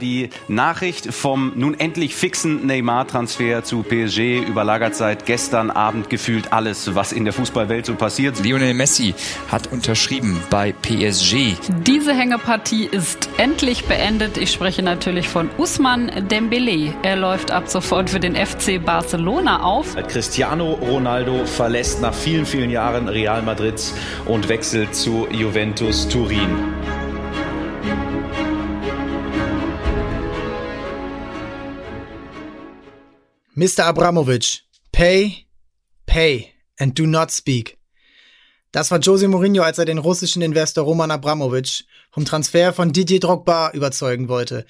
Die Nachricht vom nun endlich fixen Neymar-Transfer zu PSG überlagert seit gestern Abend gefühlt alles, was in der Fußballwelt so passiert. Lionel Messi hat unterschrieben bei PSG. Diese Hängepartie ist endlich beendet. Ich spreche natürlich von Usman Dembele. Er läuft ab sofort für den FC Barcelona auf. Cristiano Ronaldo verlässt nach vielen, vielen Jahren Real Madrid und wechselt zu Juventus Turin. Mr. Abramovich, pay, pay and do not speak. Das war Jose Mourinho, als er den russischen Investor Roman Abramovich vom Transfer von Didier Drogba überzeugen wollte.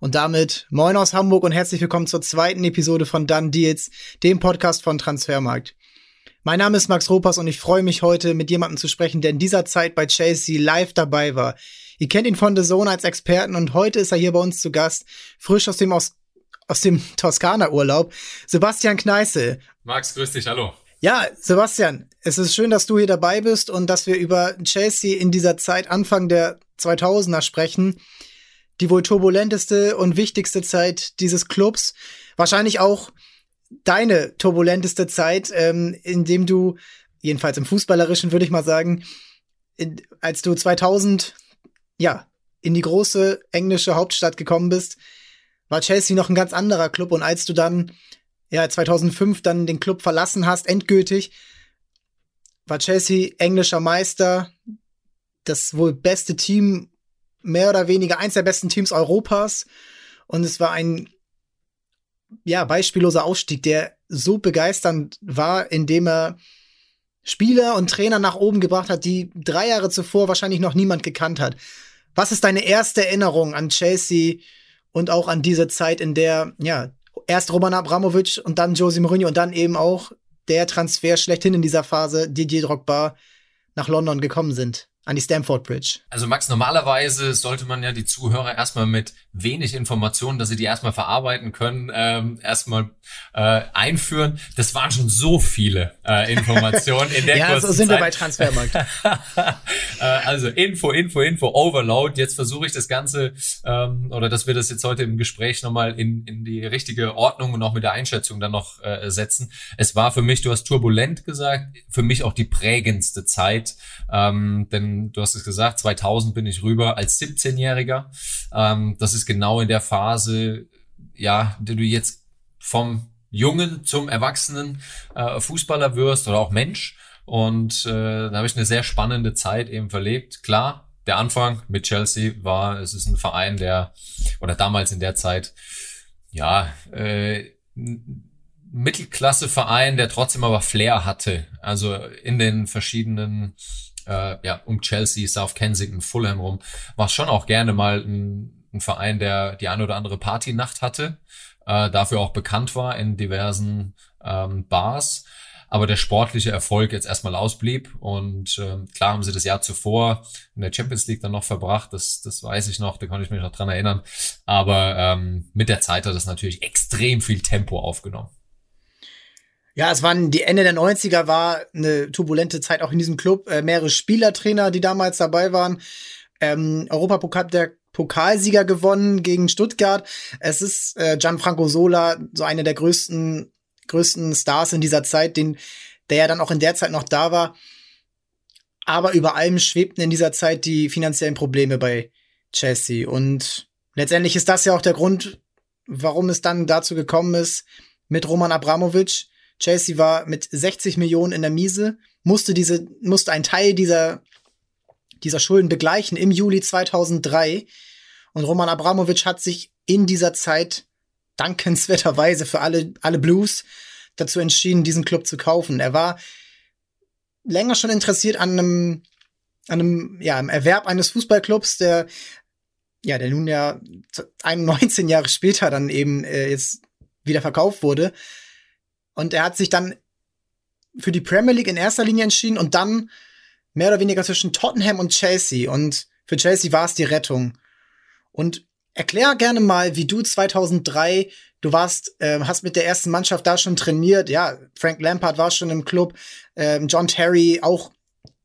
Und damit moin aus Hamburg und herzlich willkommen zur zweiten Episode von Done Deals, dem Podcast von Transfermarkt. Mein Name ist Max Ropas und ich freue mich heute mit jemandem zu sprechen, der in dieser Zeit bei Chelsea live dabei war. Ihr kennt ihn von The Zone als Experten und heute ist er hier bei uns zu Gast, frisch aus dem aus aus dem Toskana-Urlaub. Sebastian Kneißel. Max, grüß dich, hallo. Ja, Sebastian, es ist schön, dass du hier dabei bist und dass wir über Chelsea in dieser Zeit Anfang der 2000er sprechen. Die wohl turbulenteste und wichtigste Zeit dieses Clubs. Wahrscheinlich auch deine turbulenteste Zeit, ähm, in dem du, jedenfalls im Fußballerischen würde ich mal sagen, in, als du 2000, ja, in die große englische Hauptstadt gekommen bist, war Chelsea noch ein ganz anderer Club und als du dann ja 2005 dann den Club verlassen hast endgültig war Chelsea englischer Meister, das wohl beste Team mehr oder weniger eins der besten Teams Europas und es war ein ja beispielloser Aufstieg, der so begeisternd war, indem er Spieler und Trainer nach oben gebracht hat, die drei Jahre zuvor wahrscheinlich noch niemand gekannt hat. Was ist deine erste Erinnerung an Chelsea und auch an diese Zeit, in der, ja, erst Roman Abramovic und dann Jose Mourinho und dann eben auch der Transfer schlechthin in dieser Phase, Didier Drogba, nach London gekommen sind an die Stamford Bridge. Also Max, normalerweise sollte man ja die Zuhörer erstmal mit wenig Informationen, dass sie die erstmal verarbeiten können, ähm, erstmal äh, einführen. Das waren schon so viele äh, Informationen in der Ja, so sind Zeit. wir bei Transfermarkt. äh, also Info, Info, Info, Overload. Jetzt versuche ich das Ganze ähm, oder dass wir das jetzt heute im Gespräch nochmal in, in die richtige Ordnung und auch mit der Einschätzung dann noch äh, setzen. Es war für mich, du hast turbulent gesagt, für mich auch die prägendste Zeit, ähm, denn du hast es gesagt, 2000 bin ich rüber als 17-Jähriger. Ähm, das ist genau in der Phase, ja, die du jetzt vom Jungen zum Erwachsenen äh, Fußballer wirst oder auch Mensch. Und äh, da habe ich eine sehr spannende Zeit eben verlebt. Klar, der Anfang mit Chelsea war, es ist ein Verein, der, oder damals in der Zeit, ja, äh, Mittelklasse-Verein, der trotzdem aber Flair hatte. Also in den verschiedenen äh, ja, um Chelsea, South Kensington, Fulham rum, war schon auch gerne mal ein, ein Verein, der die eine oder andere Partynacht hatte, äh, dafür auch bekannt war in diversen ähm, Bars aber der sportliche Erfolg jetzt erstmal ausblieb. Und ähm, klar haben sie das Jahr zuvor in der Champions League dann noch verbracht, das, das weiß ich noch, da kann ich mich noch dran erinnern. Aber ähm, mit der Zeit hat das natürlich extrem viel Tempo aufgenommen. Ja, es waren die Ende der 90er war eine turbulente Zeit auch in diesem Club. Äh, mehrere Spielertrainer, die damals dabei waren. Ähm, Europapokal der Pokalsieger gewonnen gegen Stuttgart. Es ist äh, Gianfranco Sola, so eine der größten, größten Stars in dieser Zeit, den, der ja dann auch in der Zeit noch da war. Aber über allem schwebten in dieser Zeit die finanziellen Probleme bei Chelsea. Und letztendlich ist das ja auch der Grund, warum es dann dazu gekommen ist, mit Roman Abramovic Chelsea war mit 60 Millionen in der Miese, musste diese, musste einen Teil dieser, dieser Schulden begleichen im Juli 2003. Und Roman Abramovic hat sich in dieser Zeit dankenswerterweise für alle, alle Blues dazu entschieden, diesen Club zu kaufen. Er war länger schon interessiert an einem, an einem, ja, im Erwerb eines Fußballclubs, der, ja, der nun ja 19 Jahre später dann eben äh, jetzt wieder verkauft wurde. Und er hat sich dann für die Premier League in erster Linie entschieden und dann mehr oder weniger zwischen Tottenham und Chelsea. Und für Chelsea war es die Rettung. Und erklär gerne mal, wie du 2003, du warst, äh, hast mit der ersten Mannschaft da schon trainiert. Ja, Frank Lampard war schon im Club, ähm, John Terry auch,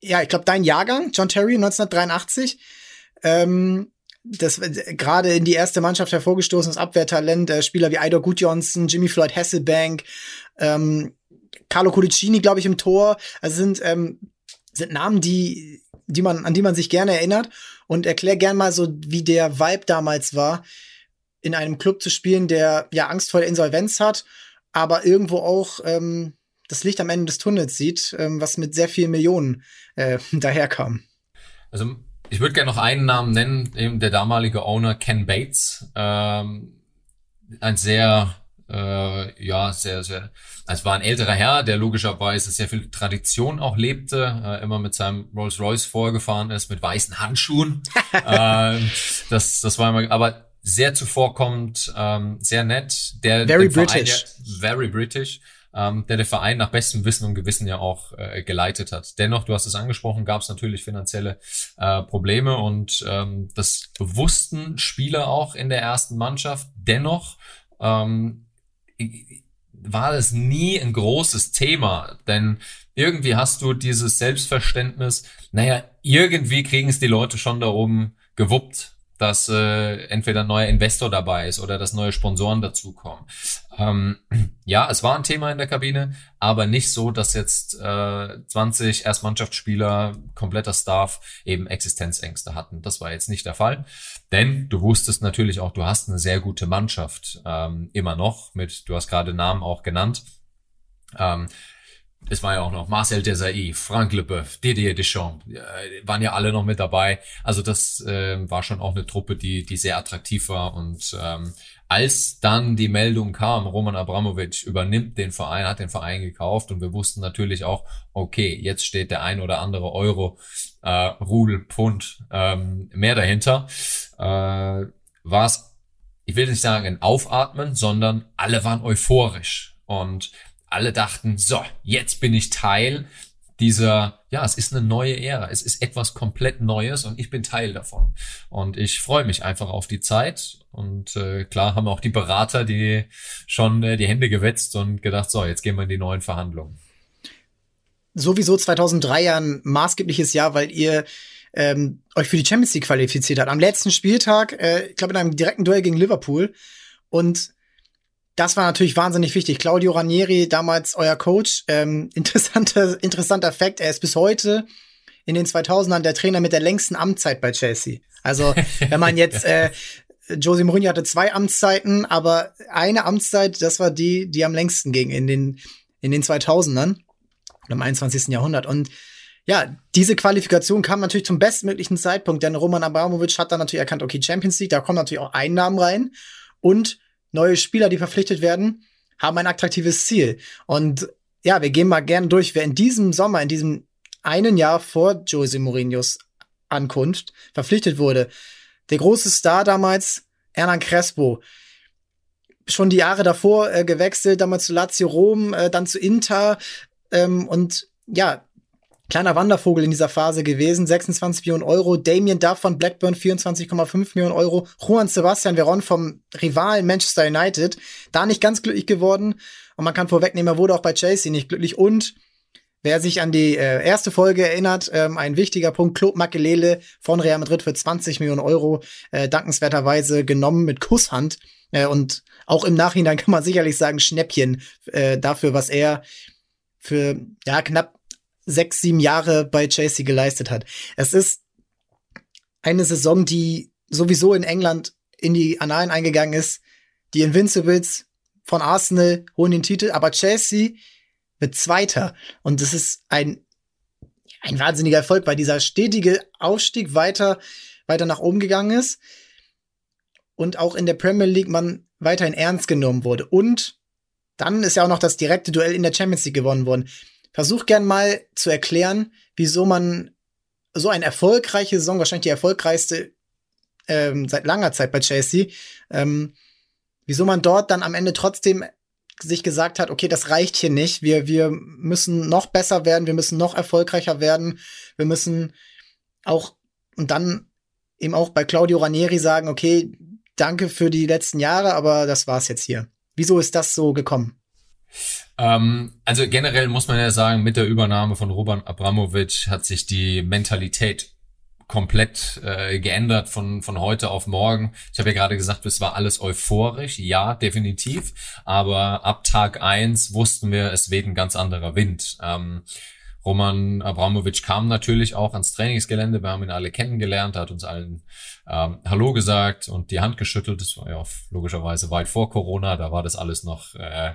ja, ich glaube dein Jahrgang, John Terry 1983. Ähm, das gerade in die erste Mannschaft hervorgestoßenes Abwehrtalent, äh, Spieler wie Idor Gudjonsson, Jimmy Floyd Hasselbank, ähm, Carlo Codicini, glaube ich, im Tor. Also sind, ähm, sind Namen, die, die man, an die man sich gerne erinnert. Und erklär gern mal so, wie der Vibe damals war, in einem Club zu spielen, der ja Angst vor der Insolvenz hat, aber irgendwo auch ähm, das Licht am Ende des Tunnels sieht, ähm, was mit sehr vielen Millionen äh, daherkam. Also ich würde gerne noch einen Namen nennen, eben der damalige Owner Ken Bates. Ähm, ein sehr, äh, ja, sehr, sehr, es war ein älterer Herr, der logischerweise sehr viel Tradition auch lebte, äh, immer mit seinem Rolls Royce vorgefahren ist, mit weißen Handschuhen. ähm, das, das war immer, aber sehr zuvorkommend, ähm, sehr nett. Der, very British. Verein, very British ähm, der der Verein nach bestem Wissen und Gewissen ja auch äh, geleitet hat. Dennoch, du hast es angesprochen, gab es natürlich finanzielle äh, Probleme und ähm, das bewussten Spieler auch in der ersten Mannschaft. Dennoch ähm, war es nie ein großes Thema, denn irgendwie hast du dieses Selbstverständnis, naja, irgendwie kriegen es die Leute schon da oben gewuppt dass äh, entweder ein neuer Investor dabei ist oder dass neue Sponsoren dazukommen. Ähm, ja, es war ein Thema in der Kabine, aber nicht so, dass jetzt äh, 20 Erstmannschaftsspieler, kompletter Staff eben Existenzängste hatten. Das war jetzt nicht der Fall, denn du wusstest natürlich auch, du hast eine sehr gute Mannschaft ähm, immer noch mit, du hast gerade Namen auch genannt. Ähm, es war ja auch noch Marcel Desailly, Frank Leboeuf, Didier Deschamps, waren ja alle noch mit dabei. Also das äh, war schon auch eine Truppe, die, die sehr attraktiv war. Und ähm, als dann die Meldung kam, Roman Abramovic übernimmt den Verein, hat den Verein gekauft und wir wussten natürlich auch, okay, jetzt steht der ein oder andere Euro, äh, Rudel, Pfund ähm, mehr dahinter, äh, war es, ich will nicht sagen ein Aufatmen, sondern alle waren euphorisch. Und alle dachten, so, jetzt bin ich Teil dieser, ja, es ist eine neue Ära, es ist etwas komplett Neues und ich bin Teil davon. Und ich freue mich einfach auf die Zeit. Und äh, klar haben auch die Berater die schon äh, die Hände gewetzt und gedacht, so, jetzt gehen wir in die neuen Verhandlungen. Sowieso 2003 ja ein maßgebliches Jahr, weil ihr ähm, euch für die Champions League qualifiziert habt. Am letzten Spieltag, äh, ich glaube in einem direkten Duell gegen Liverpool. Und das war natürlich wahnsinnig wichtig. Claudio Ranieri, damals euer Coach, ähm, interessanter, interessanter Fakt, er ist bis heute in den 2000ern der Trainer mit der längsten Amtszeit bei Chelsea. Also, wenn man jetzt, äh, Jose Mourinho hatte zwei Amtszeiten, aber eine Amtszeit, das war die, die am längsten ging in den, in den 2000ern, im 21. Jahrhundert. Und ja, diese Qualifikation kam natürlich zum bestmöglichen Zeitpunkt, denn Roman Abramovic hat dann natürlich erkannt, okay, Champions League, da kommen natürlich auch Einnahmen rein und neue Spieler, die verpflichtet werden, haben ein attraktives Ziel. Und ja, wir gehen mal gerne durch, wer in diesem Sommer, in diesem einen Jahr vor Jose Mourinhos Ankunft verpflichtet wurde. Der große Star damals, Hernan Crespo. Schon die Jahre davor äh, gewechselt, damals zu Lazio Rom, äh, dann zu Inter. Ähm, und ja, kleiner Wandervogel in dieser Phase gewesen, 26 Millionen Euro. Damien Duff von Blackburn 24,5 Millionen Euro. Juan Sebastian Veron vom Rivalen Manchester United, da nicht ganz glücklich geworden. Und man kann vorwegnehmen, er wurde auch bei Chelsea nicht glücklich. Und wer sich an die äh, erste Folge erinnert, ähm, ein wichtiger Punkt, Claude Makelele von Real Madrid für 20 Millionen Euro, äh, dankenswerterweise genommen mit Kusshand. Äh, und auch im Nachhinein kann man sicherlich sagen, Schnäppchen äh, dafür, was er für ja knapp sechs, sieben Jahre bei Chelsea geleistet hat. Es ist eine Saison, die sowieso in England in die Annalen eingegangen ist. Die Invincibles von Arsenal holen den Titel, aber Chelsea wird Zweiter. Und das ist ein, ein wahnsinniger Erfolg, weil dieser stetige Aufstieg weiter, weiter nach oben gegangen ist. Und auch in der Premier League man weiterhin ernst genommen wurde. Und dann ist ja auch noch das direkte Duell in der Champions League gewonnen worden. Versuch gern mal zu erklären, wieso man so eine erfolgreiche Saison, wahrscheinlich die erfolgreichste ähm, seit langer Zeit bei Chelsea, ähm, wieso man dort dann am Ende trotzdem sich gesagt hat, okay, das reicht hier nicht. Wir, wir müssen noch besser werden, wir müssen noch erfolgreicher werden, wir müssen auch und dann eben auch bei Claudio Ranieri sagen, okay, danke für die letzten Jahre, aber das war's jetzt hier. Wieso ist das so gekommen? Ähm, also generell muss man ja sagen, mit der Übernahme von Roman Abramovic hat sich die Mentalität komplett äh, geändert von, von heute auf morgen. Ich habe ja gerade gesagt, es war alles euphorisch. Ja, definitiv. Aber ab Tag eins wussten wir, es weht ein ganz anderer Wind. Ähm, Roman Abramovic kam natürlich auch ans Trainingsgelände. Wir haben ihn alle kennengelernt, hat uns allen ähm, Hallo gesagt und die Hand geschüttelt. Das war ja logischerweise weit vor Corona. Da war das alles noch äh,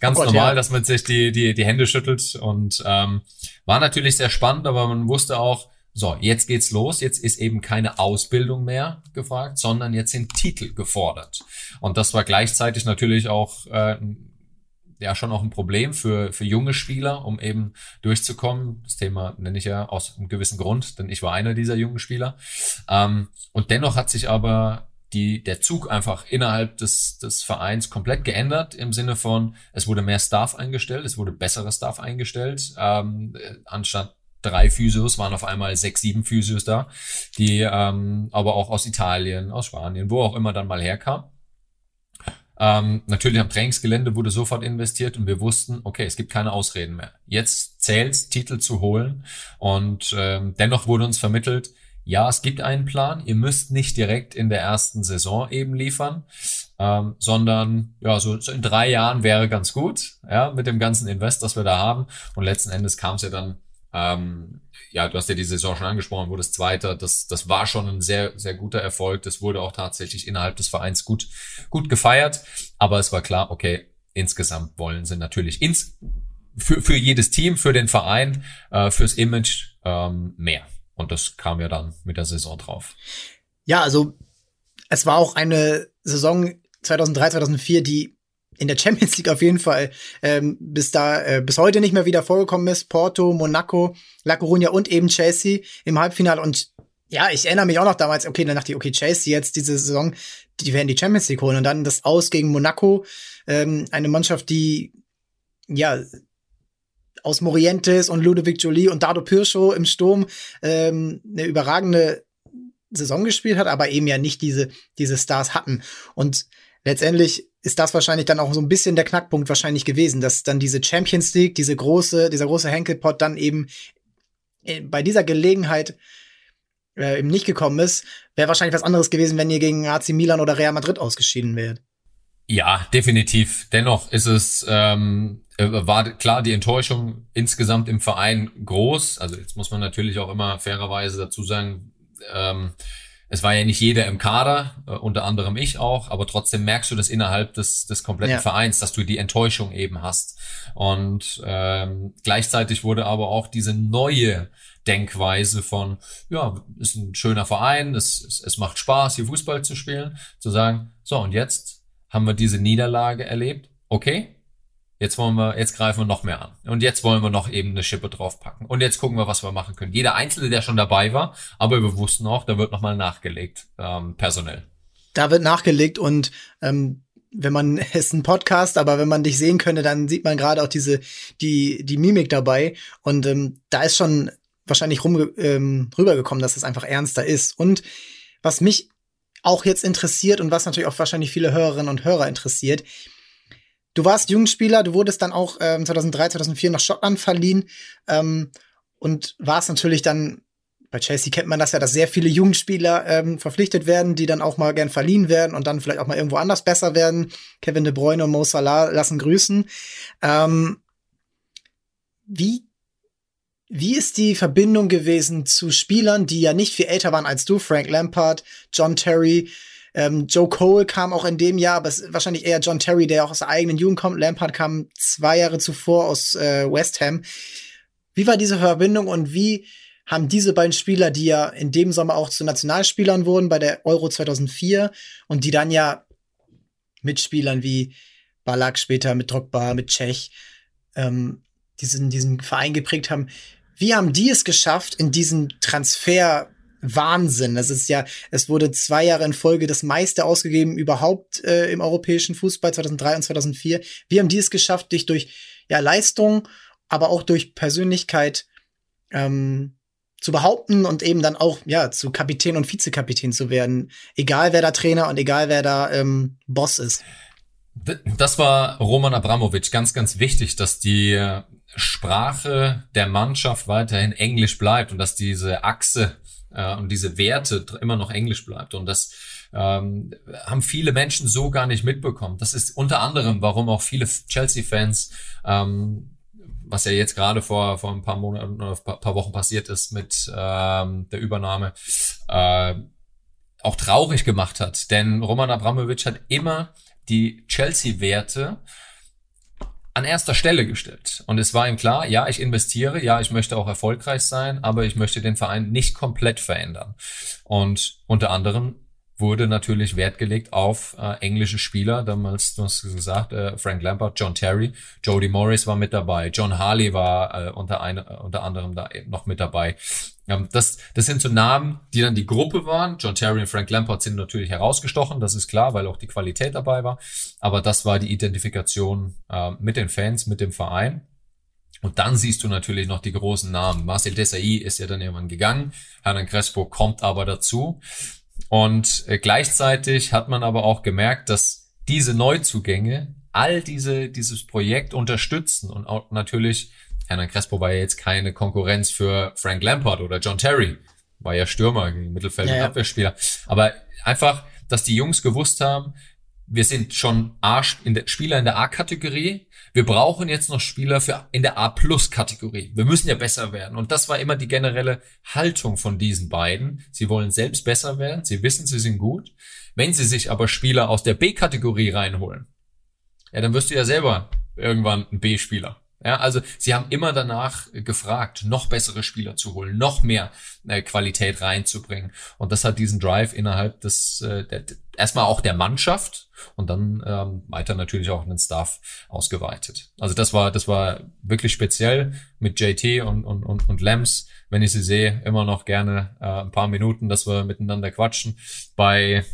ganz oh Gott, normal, ja. dass man sich die, die, die Hände schüttelt. Und ähm, war natürlich sehr spannend, aber man wusste auch, so, jetzt geht's los. Jetzt ist eben keine Ausbildung mehr gefragt, sondern jetzt sind Titel gefordert. Und das war gleichzeitig natürlich auch äh, ja schon auch ein Problem für, für junge Spieler, um eben durchzukommen. Das Thema nenne ich ja aus einem gewissen Grund, denn ich war einer dieser jungen Spieler. Ähm, und dennoch hat sich aber die, der Zug einfach innerhalb des, des Vereins komplett geändert im Sinne von, es wurde mehr Staff eingestellt, es wurde besserer Staff eingestellt, ähm, anstatt drei Physios waren auf einmal sechs, sieben Physios da, die ähm, aber auch aus Italien, aus Spanien, wo auch immer dann mal herkam. Ähm, natürlich am Trainingsgelände wurde sofort investiert und wir wussten, okay, es gibt keine Ausreden mehr. Jetzt zählt Titel zu holen und ähm, dennoch wurde uns vermittelt, ja, es gibt einen Plan, ihr müsst nicht direkt in der ersten Saison eben liefern, ähm, sondern ja, so, so in drei Jahren wäre ganz gut, ja, mit dem ganzen Invest, das wir da haben. Und letzten Endes kam es ja dann ähm, ja, du hast ja die Saison schon angesprochen, wurde es Zweiter. Das, das war schon ein sehr, sehr guter Erfolg. Das wurde auch tatsächlich innerhalb des Vereins gut, gut gefeiert. Aber es war klar, okay, insgesamt wollen sie natürlich ins, für, für jedes Team, für den Verein, äh, fürs Image ähm, mehr. Und das kam ja dann mit der Saison drauf. Ja, also es war auch eine Saison 2003, 2004, die in der Champions League auf jeden Fall ähm, bis da äh, bis heute nicht mehr wieder vorgekommen ist. Porto, Monaco, La Coruña und eben Chelsea im Halbfinale. Und ja, ich erinnere mich auch noch damals, okay, dann dachte ich, okay, Chelsea jetzt diese Saison, die werden die Champions League holen. Und dann das Aus gegen Monaco, ähm, eine Mannschaft, die ja aus Morientes und Ludovic Jolie und Dado Pirscho im Sturm ähm, eine überragende Saison gespielt hat, aber eben ja nicht diese diese Stars hatten. Und letztendlich ist das wahrscheinlich dann auch so ein bisschen der Knackpunkt wahrscheinlich gewesen, dass dann diese Champions League, diese große, dieser große Henkelpot dann eben äh, bei dieser Gelegenheit äh, eben nicht gekommen ist, wäre wahrscheinlich was anderes gewesen, wenn ihr gegen AC Milan oder Real Madrid ausgeschieden wärt. Ja, definitiv. Dennoch ist es ähm, äh, war klar die Enttäuschung insgesamt im Verein groß. Also jetzt muss man natürlich auch immer fairerweise dazu sagen, ähm, es war ja nicht jeder im Kader, äh, unter anderem ich auch, aber trotzdem merkst du das innerhalb des, des kompletten ja. Vereins, dass du die Enttäuschung eben hast. Und ähm, gleichzeitig wurde aber auch diese neue Denkweise von, ja, ist ein schöner Verein, es, es, es macht Spaß, hier Fußball zu spielen, zu sagen, so, und jetzt haben wir diese Niederlage erlebt, okay, Jetzt wollen wir, jetzt greifen wir noch mehr an. Und jetzt wollen wir noch eben eine Schippe draufpacken. Und jetzt gucken wir, was wir machen können. Jeder Einzelne, der schon dabei war, aber wir wussten auch, da wird nochmal nachgelegt, ähm, personell. Da wird nachgelegt und ähm, wenn man ist ein Podcast, aber wenn man dich sehen könnte, dann sieht man gerade auch diese die die Mimik dabei und ähm, da ist schon wahrscheinlich rum, ähm, rübergekommen, dass es einfach ernster ist. Und was mich auch jetzt interessiert und was natürlich auch wahrscheinlich viele Hörerinnen und Hörer interessiert, Du warst Jugendspieler, du wurdest dann auch ähm, 2003, 2004 nach Schottland verliehen ähm, und warst natürlich dann bei Chelsea kennt man das ja, dass sehr viele Jugendspieler ähm, verpflichtet werden, die dann auch mal gern verliehen werden und dann vielleicht auch mal irgendwo anders besser werden. Kevin De Bruyne und Mo Salah lassen grüßen. Ähm, wie wie ist die Verbindung gewesen zu Spielern, die ja nicht viel älter waren als du, Frank Lampard, John Terry, ähm, Joe Cole kam auch in dem Jahr, aber es ist wahrscheinlich eher John Terry, der auch aus der eigenen Jugend kommt. Lampard kam zwei Jahre zuvor aus äh, West Ham. Wie war diese Verbindung und wie haben diese beiden Spieler, die ja in dem Sommer auch zu Nationalspielern wurden bei der Euro 2004 und die dann ja mit Spielern wie Balak später, mit Drogba, mit Czech, ähm, diesen, diesen Verein geprägt haben. Wie haben die es geschafft, in diesen Transfer Wahnsinn. Das ist ja, es wurde zwei Jahre in Folge das meiste ausgegeben überhaupt äh, im europäischen Fußball 2003 und 2004. Wir haben dies geschafft, dich durch ja Leistung, aber auch durch Persönlichkeit ähm, zu behaupten und eben dann auch ja zu Kapitän und Vizekapitän zu werden, egal wer da Trainer und egal wer da ähm, Boss ist. Das war Roman Abramovic ganz, ganz wichtig, dass die Sprache der Mannschaft weiterhin Englisch bleibt und dass diese Achse äh, und diese Werte immer noch Englisch bleibt. Und das ähm, haben viele Menschen so gar nicht mitbekommen. Das ist unter anderem, warum auch viele Chelsea-Fans ähm, was ja jetzt gerade vor, vor ein paar Monaten oder ein paar Wochen passiert ist mit ähm, der Übernahme, äh, auch traurig gemacht hat. Denn Roman Abramovic hat immer die Chelsea-Werte an erster Stelle gestellt. Und es war ihm klar, ja, ich investiere, ja, ich möchte auch erfolgreich sein, aber ich möchte den Verein nicht komplett verändern. Und unter anderem wurde natürlich Wert gelegt auf äh, englische Spieler. Damals, du hast gesagt, äh, Frank Lampard, John Terry, Jody Morris war mit dabei, John Harley war äh, unter, eine, äh, unter anderem da noch mit dabei. Ähm, das, das sind so Namen, die dann die Gruppe waren. John Terry und Frank Lampard sind natürlich herausgestochen, das ist klar, weil auch die Qualität dabei war. Aber das war die Identifikation äh, mit den Fans, mit dem Verein. Und dann siehst du natürlich noch die großen Namen. Marcel Desailly ist ja dann irgendwann gegangen. Hernan Crespo kommt aber dazu. Und äh, gleichzeitig hat man aber auch gemerkt, dass diese Neuzugänge all diese, dieses Projekt unterstützen und auch natürlich, Hernan Crespo war ja jetzt keine Konkurrenz für Frank Lampard oder John Terry, war ja Stürmer, Mittelfeld- und ja, ja. Abwehrspieler. Aber einfach, dass die Jungs gewusst haben, wir sind schon A, in der, Spieler in der A-Kategorie. Wir brauchen jetzt noch Spieler für in der A-Plus-Kategorie. Wir müssen ja besser werden. Und das war immer die generelle Haltung von diesen beiden. Sie wollen selbst besser werden. Sie wissen, sie sind gut. Wenn sie sich aber Spieler aus der B-Kategorie reinholen, ja, dann wirst du ja selber irgendwann ein B-Spieler. Ja, also sie haben immer danach gefragt, noch bessere Spieler zu holen, noch mehr äh, Qualität reinzubringen. Und das hat diesen Drive innerhalb des äh, der, erstmal auch der Mannschaft und dann ähm, weiter natürlich auch den Staff ausgeweitet. Also das war das war wirklich speziell mit JT und und und, und Lems. Wenn ich sie sehe, immer noch gerne äh, ein paar Minuten, dass wir miteinander quatschen. Bei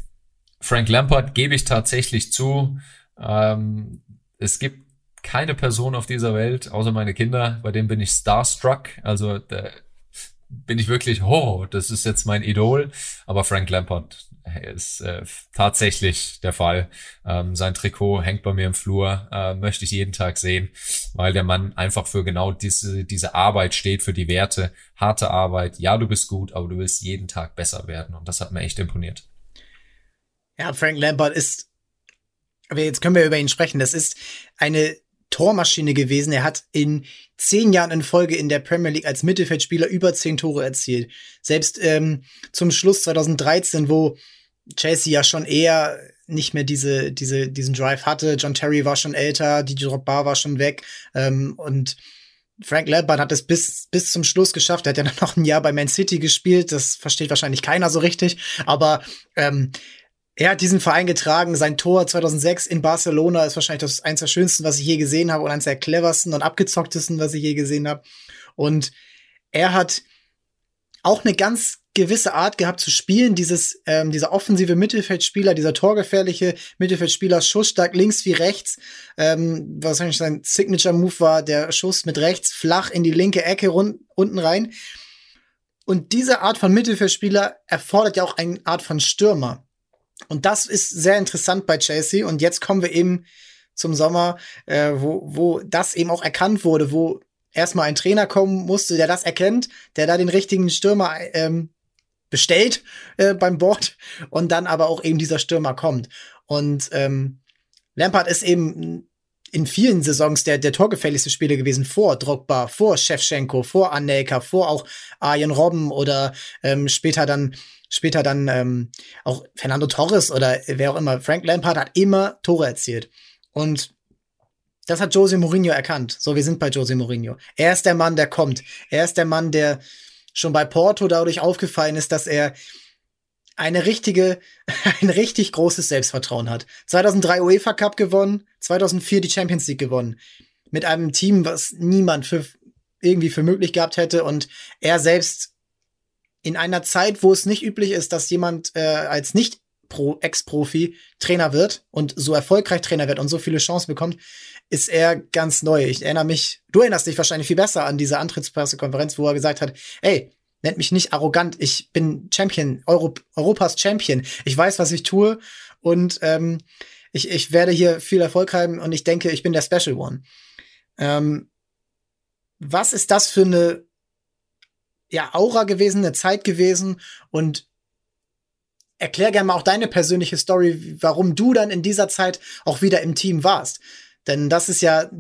Frank Lampard gebe ich tatsächlich zu, ähm, es gibt keine Person auf dieser Welt, außer meine Kinder, bei denen bin ich starstruck. Also da bin ich wirklich, oh, das ist jetzt mein Idol. Aber Frank Lampard ist äh, tatsächlich der Fall. Ähm, sein Trikot hängt bei mir im Flur, äh, möchte ich jeden Tag sehen, weil der Mann einfach für genau diese, diese Arbeit steht, für die Werte, harte Arbeit. Ja, du bist gut, aber du willst jeden Tag besser werden. Und das hat mir echt imponiert. Ja, Frank Lampard ist, aber jetzt können wir über ihn sprechen. Das ist eine Tormaschine gewesen. Er hat in zehn Jahren in Folge in der Premier League als Mittelfeldspieler über zehn Tore erzielt. Selbst ähm, zum Schluss 2013, wo Chelsea ja schon eher nicht mehr diese, diese, diesen Drive hatte. John Terry war schon älter, die Drogba war schon weg ähm, und Frank Lampard hat es bis, bis zum Schluss geschafft. Er hat ja noch ein Jahr bei Man City gespielt. Das versteht wahrscheinlich keiner so richtig. Aber ähm, er hat diesen Verein getragen. Sein Tor 2006 in Barcelona ist wahrscheinlich das eins der schönsten, was ich je gesehen habe und eins der cleversten und abgezocktesten, was ich je gesehen habe. Und er hat auch eine ganz gewisse Art gehabt zu spielen. Dieses, ähm, dieser offensive Mittelfeldspieler, dieser torgefährliche Mittelfeldspieler, schussstark links wie rechts. Ähm, wahrscheinlich sein Signature-Move war der Schuss mit rechts flach in die linke Ecke rund, unten rein. Und diese Art von Mittelfeldspieler erfordert ja auch eine Art von Stürmer. Und das ist sehr interessant bei Chelsea. Und jetzt kommen wir eben zum Sommer, äh, wo, wo das eben auch erkannt wurde, wo erstmal ein Trainer kommen musste, der das erkennt, der da den richtigen Stürmer ähm, bestellt äh, beim Board und dann aber auch eben dieser Stürmer kommt. Und ähm, Lampard ist eben in vielen Saisons der, der torgefälligste Spieler gewesen, vor Drogba, vor Shevchenko, vor Anelka, vor auch Arjen Robben oder ähm, später dann später dann ähm, auch Fernando Torres oder wer auch immer. Frank Lampard hat immer Tore erzielt. Und das hat Jose Mourinho erkannt. So, wir sind bei Jose Mourinho. Er ist der Mann, der kommt. Er ist der Mann, der schon bei Porto dadurch aufgefallen ist, dass er eine richtige, ein richtig großes Selbstvertrauen hat. 2003 UEFA Cup gewonnen, 2004 die Champions League gewonnen. Mit einem Team, was niemand für irgendwie für möglich gehabt hätte und er selbst in einer Zeit, wo es nicht üblich ist, dass jemand äh, als nicht Pro Ex-Profi Trainer wird und so erfolgreich Trainer wird und so viele Chancen bekommt, ist er ganz neu. Ich erinnere mich, du erinnerst dich wahrscheinlich viel besser an diese Antrittspressekonferenz, wo er gesagt hat, ey, nennt mich nicht arrogant, ich bin Champion, Euro Europas Champion. Ich weiß, was ich tue und ähm, ich, ich werde hier viel Erfolg haben und ich denke, ich bin der Special One. Ähm, was ist das für eine ja, Aura gewesen, eine Zeit gewesen und erklär gerne mal auch deine persönliche Story, warum du dann in dieser Zeit auch wieder im Team warst. Denn das ist ja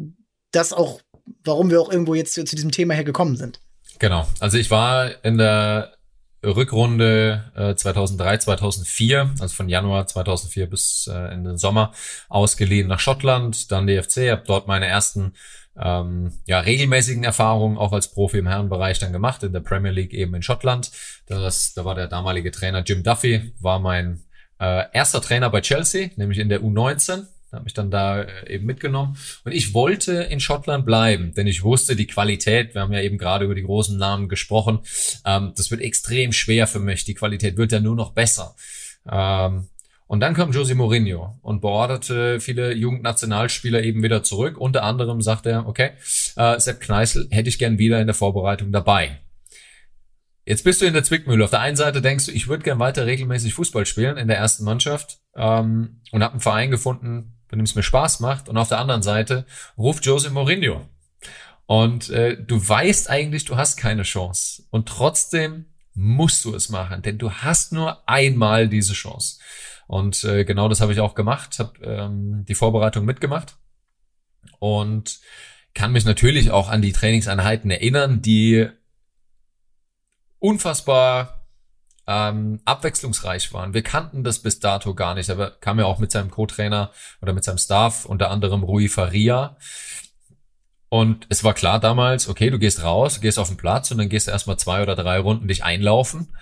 das auch, warum wir auch irgendwo jetzt zu, zu diesem Thema hier gekommen sind. Genau. Also ich war in der Rückrunde äh, 2003, 2004, also von Januar 2004 bis äh, in den Sommer ausgeliehen nach Schottland, dann DFC, habe dort meine ersten ähm, ja, regelmäßigen Erfahrungen auch als Profi im Herrenbereich dann gemacht, in der Premier League eben in Schottland. Das, da war der damalige Trainer Jim Duffy, war mein äh, erster Trainer bei Chelsea, nämlich in der U19 habe mich dann da äh, eben mitgenommen. Und ich wollte in Schottland bleiben, denn ich wusste, die Qualität, wir haben ja eben gerade über die großen Namen gesprochen, ähm, das wird extrem schwer für mich. Die Qualität wird ja nur noch besser. Ähm, und dann kam Jose Mourinho und beorderte viele Jugendnationalspieler eben wieder zurück. Unter anderem sagt er, okay, äh, Sepp Kneißl hätte ich gern wieder in der Vorbereitung dabei. Jetzt bist du in der Zwickmühle. Auf der einen Seite denkst du, ich würde gern weiter regelmäßig Fußball spielen in der ersten Mannschaft ähm, und habe einen Verein gefunden, bei dem es mir Spaß macht. Und auf der anderen Seite ruft Jose Mourinho. Und äh, du weißt eigentlich, du hast keine Chance. Und trotzdem musst du es machen, denn du hast nur einmal diese Chance. Und äh, genau das habe ich auch gemacht, habe ähm, die Vorbereitung mitgemacht und kann mich natürlich auch an die Trainingseinheiten erinnern, die unfassbar ähm, abwechslungsreich waren. Wir kannten das bis dato gar nicht, aber kam ja auch mit seinem Co-Trainer oder mit seinem Staff, unter anderem Rui Faria. Und es war klar damals, okay, du gehst raus, gehst auf den Platz und dann gehst du erstmal zwei oder drei Runden dich einlaufen,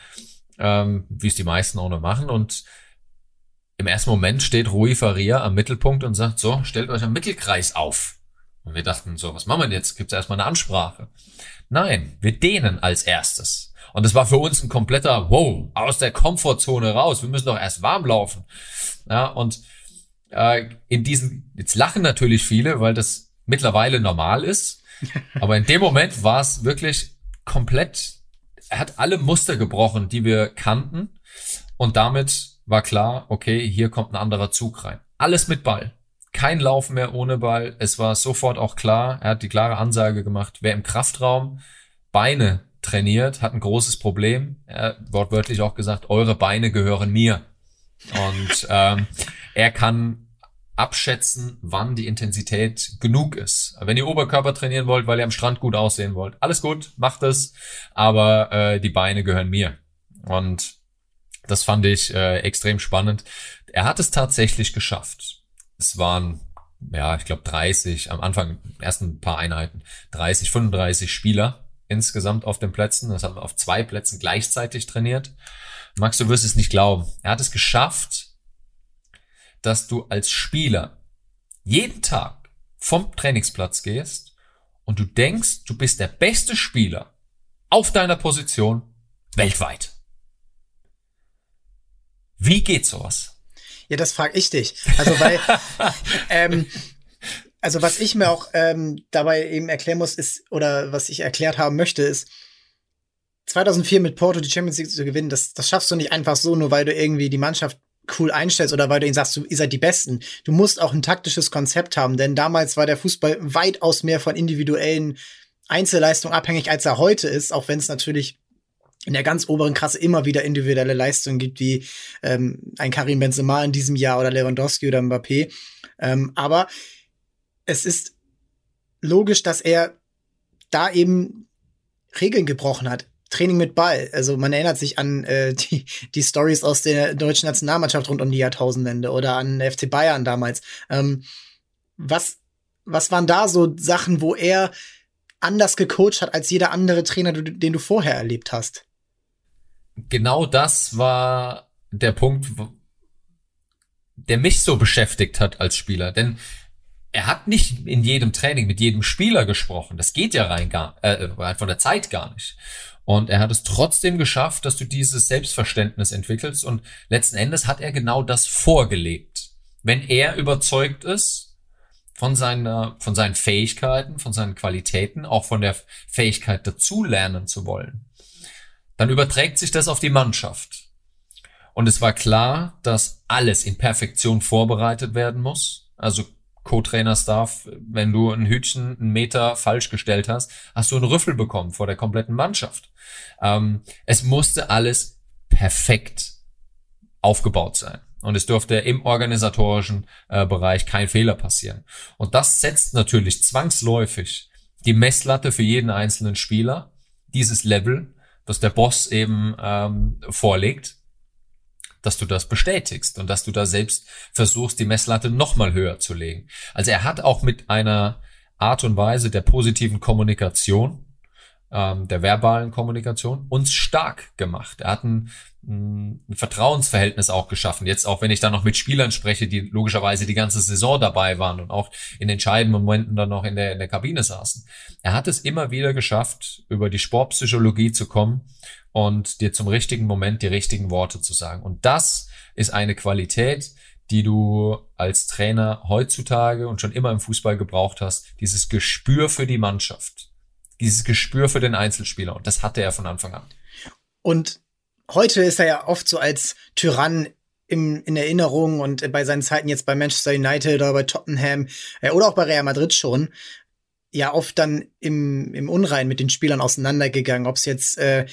ähm, wie es die meisten auch noch machen. Und im ersten Moment steht Rui Faria am Mittelpunkt und sagt, so, stellt euch am Mittelkreis auf. Und wir dachten so, was machen wir denn jetzt? Gibt's erstmal eine Ansprache? Nein, wir dehnen als erstes. Und das war für uns ein kompletter, wow, aus der Komfortzone raus. Wir müssen doch erst warm laufen. Ja, und äh, in diesen, jetzt lachen natürlich viele, weil das mittlerweile normal ist. Aber in dem Moment war es wirklich komplett, er hat alle Muster gebrochen, die wir kannten. Und damit war klar, okay, hier kommt ein anderer Zug rein. Alles mit Ball. Kein Laufen mehr ohne Ball. Es war sofort auch klar, er hat die klare Ansage gemacht, wer im Kraftraum Beine trainiert, hat ein großes Problem. Er wortwörtlich auch gesagt, eure Beine gehören mir. Und ähm, er kann abschätzen, wann die Intensität genug ist. Wenn ihr Oberkörper trainieren wollt, weil ihr am Strand gut aussehen wollt, alles gut, macht es, aber äh, die Beine gehören mir. Und das fand ich äh, extrem spannend. Er hat es tatsächlich geschafft. Es waren, ja, ich glaube 30, am Anfang, ersten paar Einheiten, 30, 35 Spieler insgesamt auf den Plätzen. Das haben wir auf zwei Plätzen gleichzeitig trainiert. Max, du wirst es nicht glauben. Er hat es geschafft, dass du als Spieler jeden Tag vom Trainingsplatz gehst und du denkst, du bist der beste Spieler auf deiner Position weltweit. Wie geht sowas? Ja, das frage ich dich. Also weil, ähm, also was ich mir auch ähm, dabei eben erklären muss, ist, oder was ich erklärt haben möchte, ist, 2004 mit Porto die Champions League zu gewinnen, das, das schaffst du nicht einfach so, nur weil du irgendwie die Mannschaft cool einstellst oder weil du ihnen sagst, du, ihr seid die Besten. Du musst auch ein taktisches Konzept haben, denn damals war der Fußball weitaus mehr von individuellen Einzelleistungen abhängig, als er heute ist, auch wenn es natürlich in der ganz oberen Krasse immer wieder individuelle Leistungen gibt, wie ähm, ein Karim Benzema in diesem Jahr oder Lewandowski oder Mbappé. Ähm, aber es ist logisch, dass er da eben Regeln gebrochen hat. Training mit Ball. Also man erinnert sich an äh, die, die Stories aus der deutschen Nationalmannschaft rund um die Jahrtausendwende oder an FC Bayern damals. Ähm, was, was waren da so Sachen, wo er anders gecoacht hat als jeder andere Trainer, den du vorher erlebt hast? Genau das war der Punkt, der mich so beschäftigt hat als Spieler. Denn er hat nicht in jedem Training mit jedem Spieler gesprochen. Das geht ja rein gar, äh, von der Zeit gar nicht. Und er hat es trotzdem geschafft, dass du dieses Selbstverständnis entwickelst. Und letzten Endes hat er genau das vorgelebt. Wenn er überzeugt ist von seiner, von seinen Fähigkeiten, von seinen Qualitäten, auch von der Fähigkeit dazu lernen zu wollen, dann überträgt sich das auf die Mannschaft. Und es war klar, dass alles in Perfektion vorbereitet werden muss. Also Co-Trainer-Staff, wenn du ein Hütchen einen Meter falsch gestellt hast, hast du einen Rüffel bekommen vor der kompletten Mannschaft. Ähm, es musste alles perfekt aufgebaut sein. Und es dürfte im organisatorischen äh, Bereich kein Fehler passieren. Und das setzt natürlich zwangsläufig die Messlatte für jeden einzelnen Spieler, dieses Level, das der Boss eben ähm, vorlegt, dass du das bestätigst und dass du da selbst versuchst, die Messlatte nochmal höher zu legen. Also er hat auch mit einer Art und Weise der positiven Kommunikation, ähm, der verbalen Kommunikation, uns stark gemacht. Er hat ein, ein Vertrauensverhältnis auch geschaffen. Jetzt auch, wenn ich da noch mit Spielern spreche, die logischerweise die ganze Saison dabei waren und auch in entscheidenden Momenten dann noch in der, in der Kabine saßen. Er hat es immer wieder geschafft, über die Sportpsychologie zu kommen und dir zum richtigen Moment die richtigen Worte zu sagen. Und das ist eine Qualität, die du als Trainer heutzutage und schon immer im Fußball gebraucht hast. Dieses Gespür für die Mannschaft. Dieses Gespür für den Einzelspieler. Und das hatte er von Anfang an. Und heute ist er ja oft so als Tyrann im, in Erinnerung und bei seinen Zeiten jetzt bei Manchester United oder bei Tottenham äh, oder auch bei Real Madrid schon ja oft dann im, im Unrein mit den Spielern auseinandergegangen, ob es jetzt äh,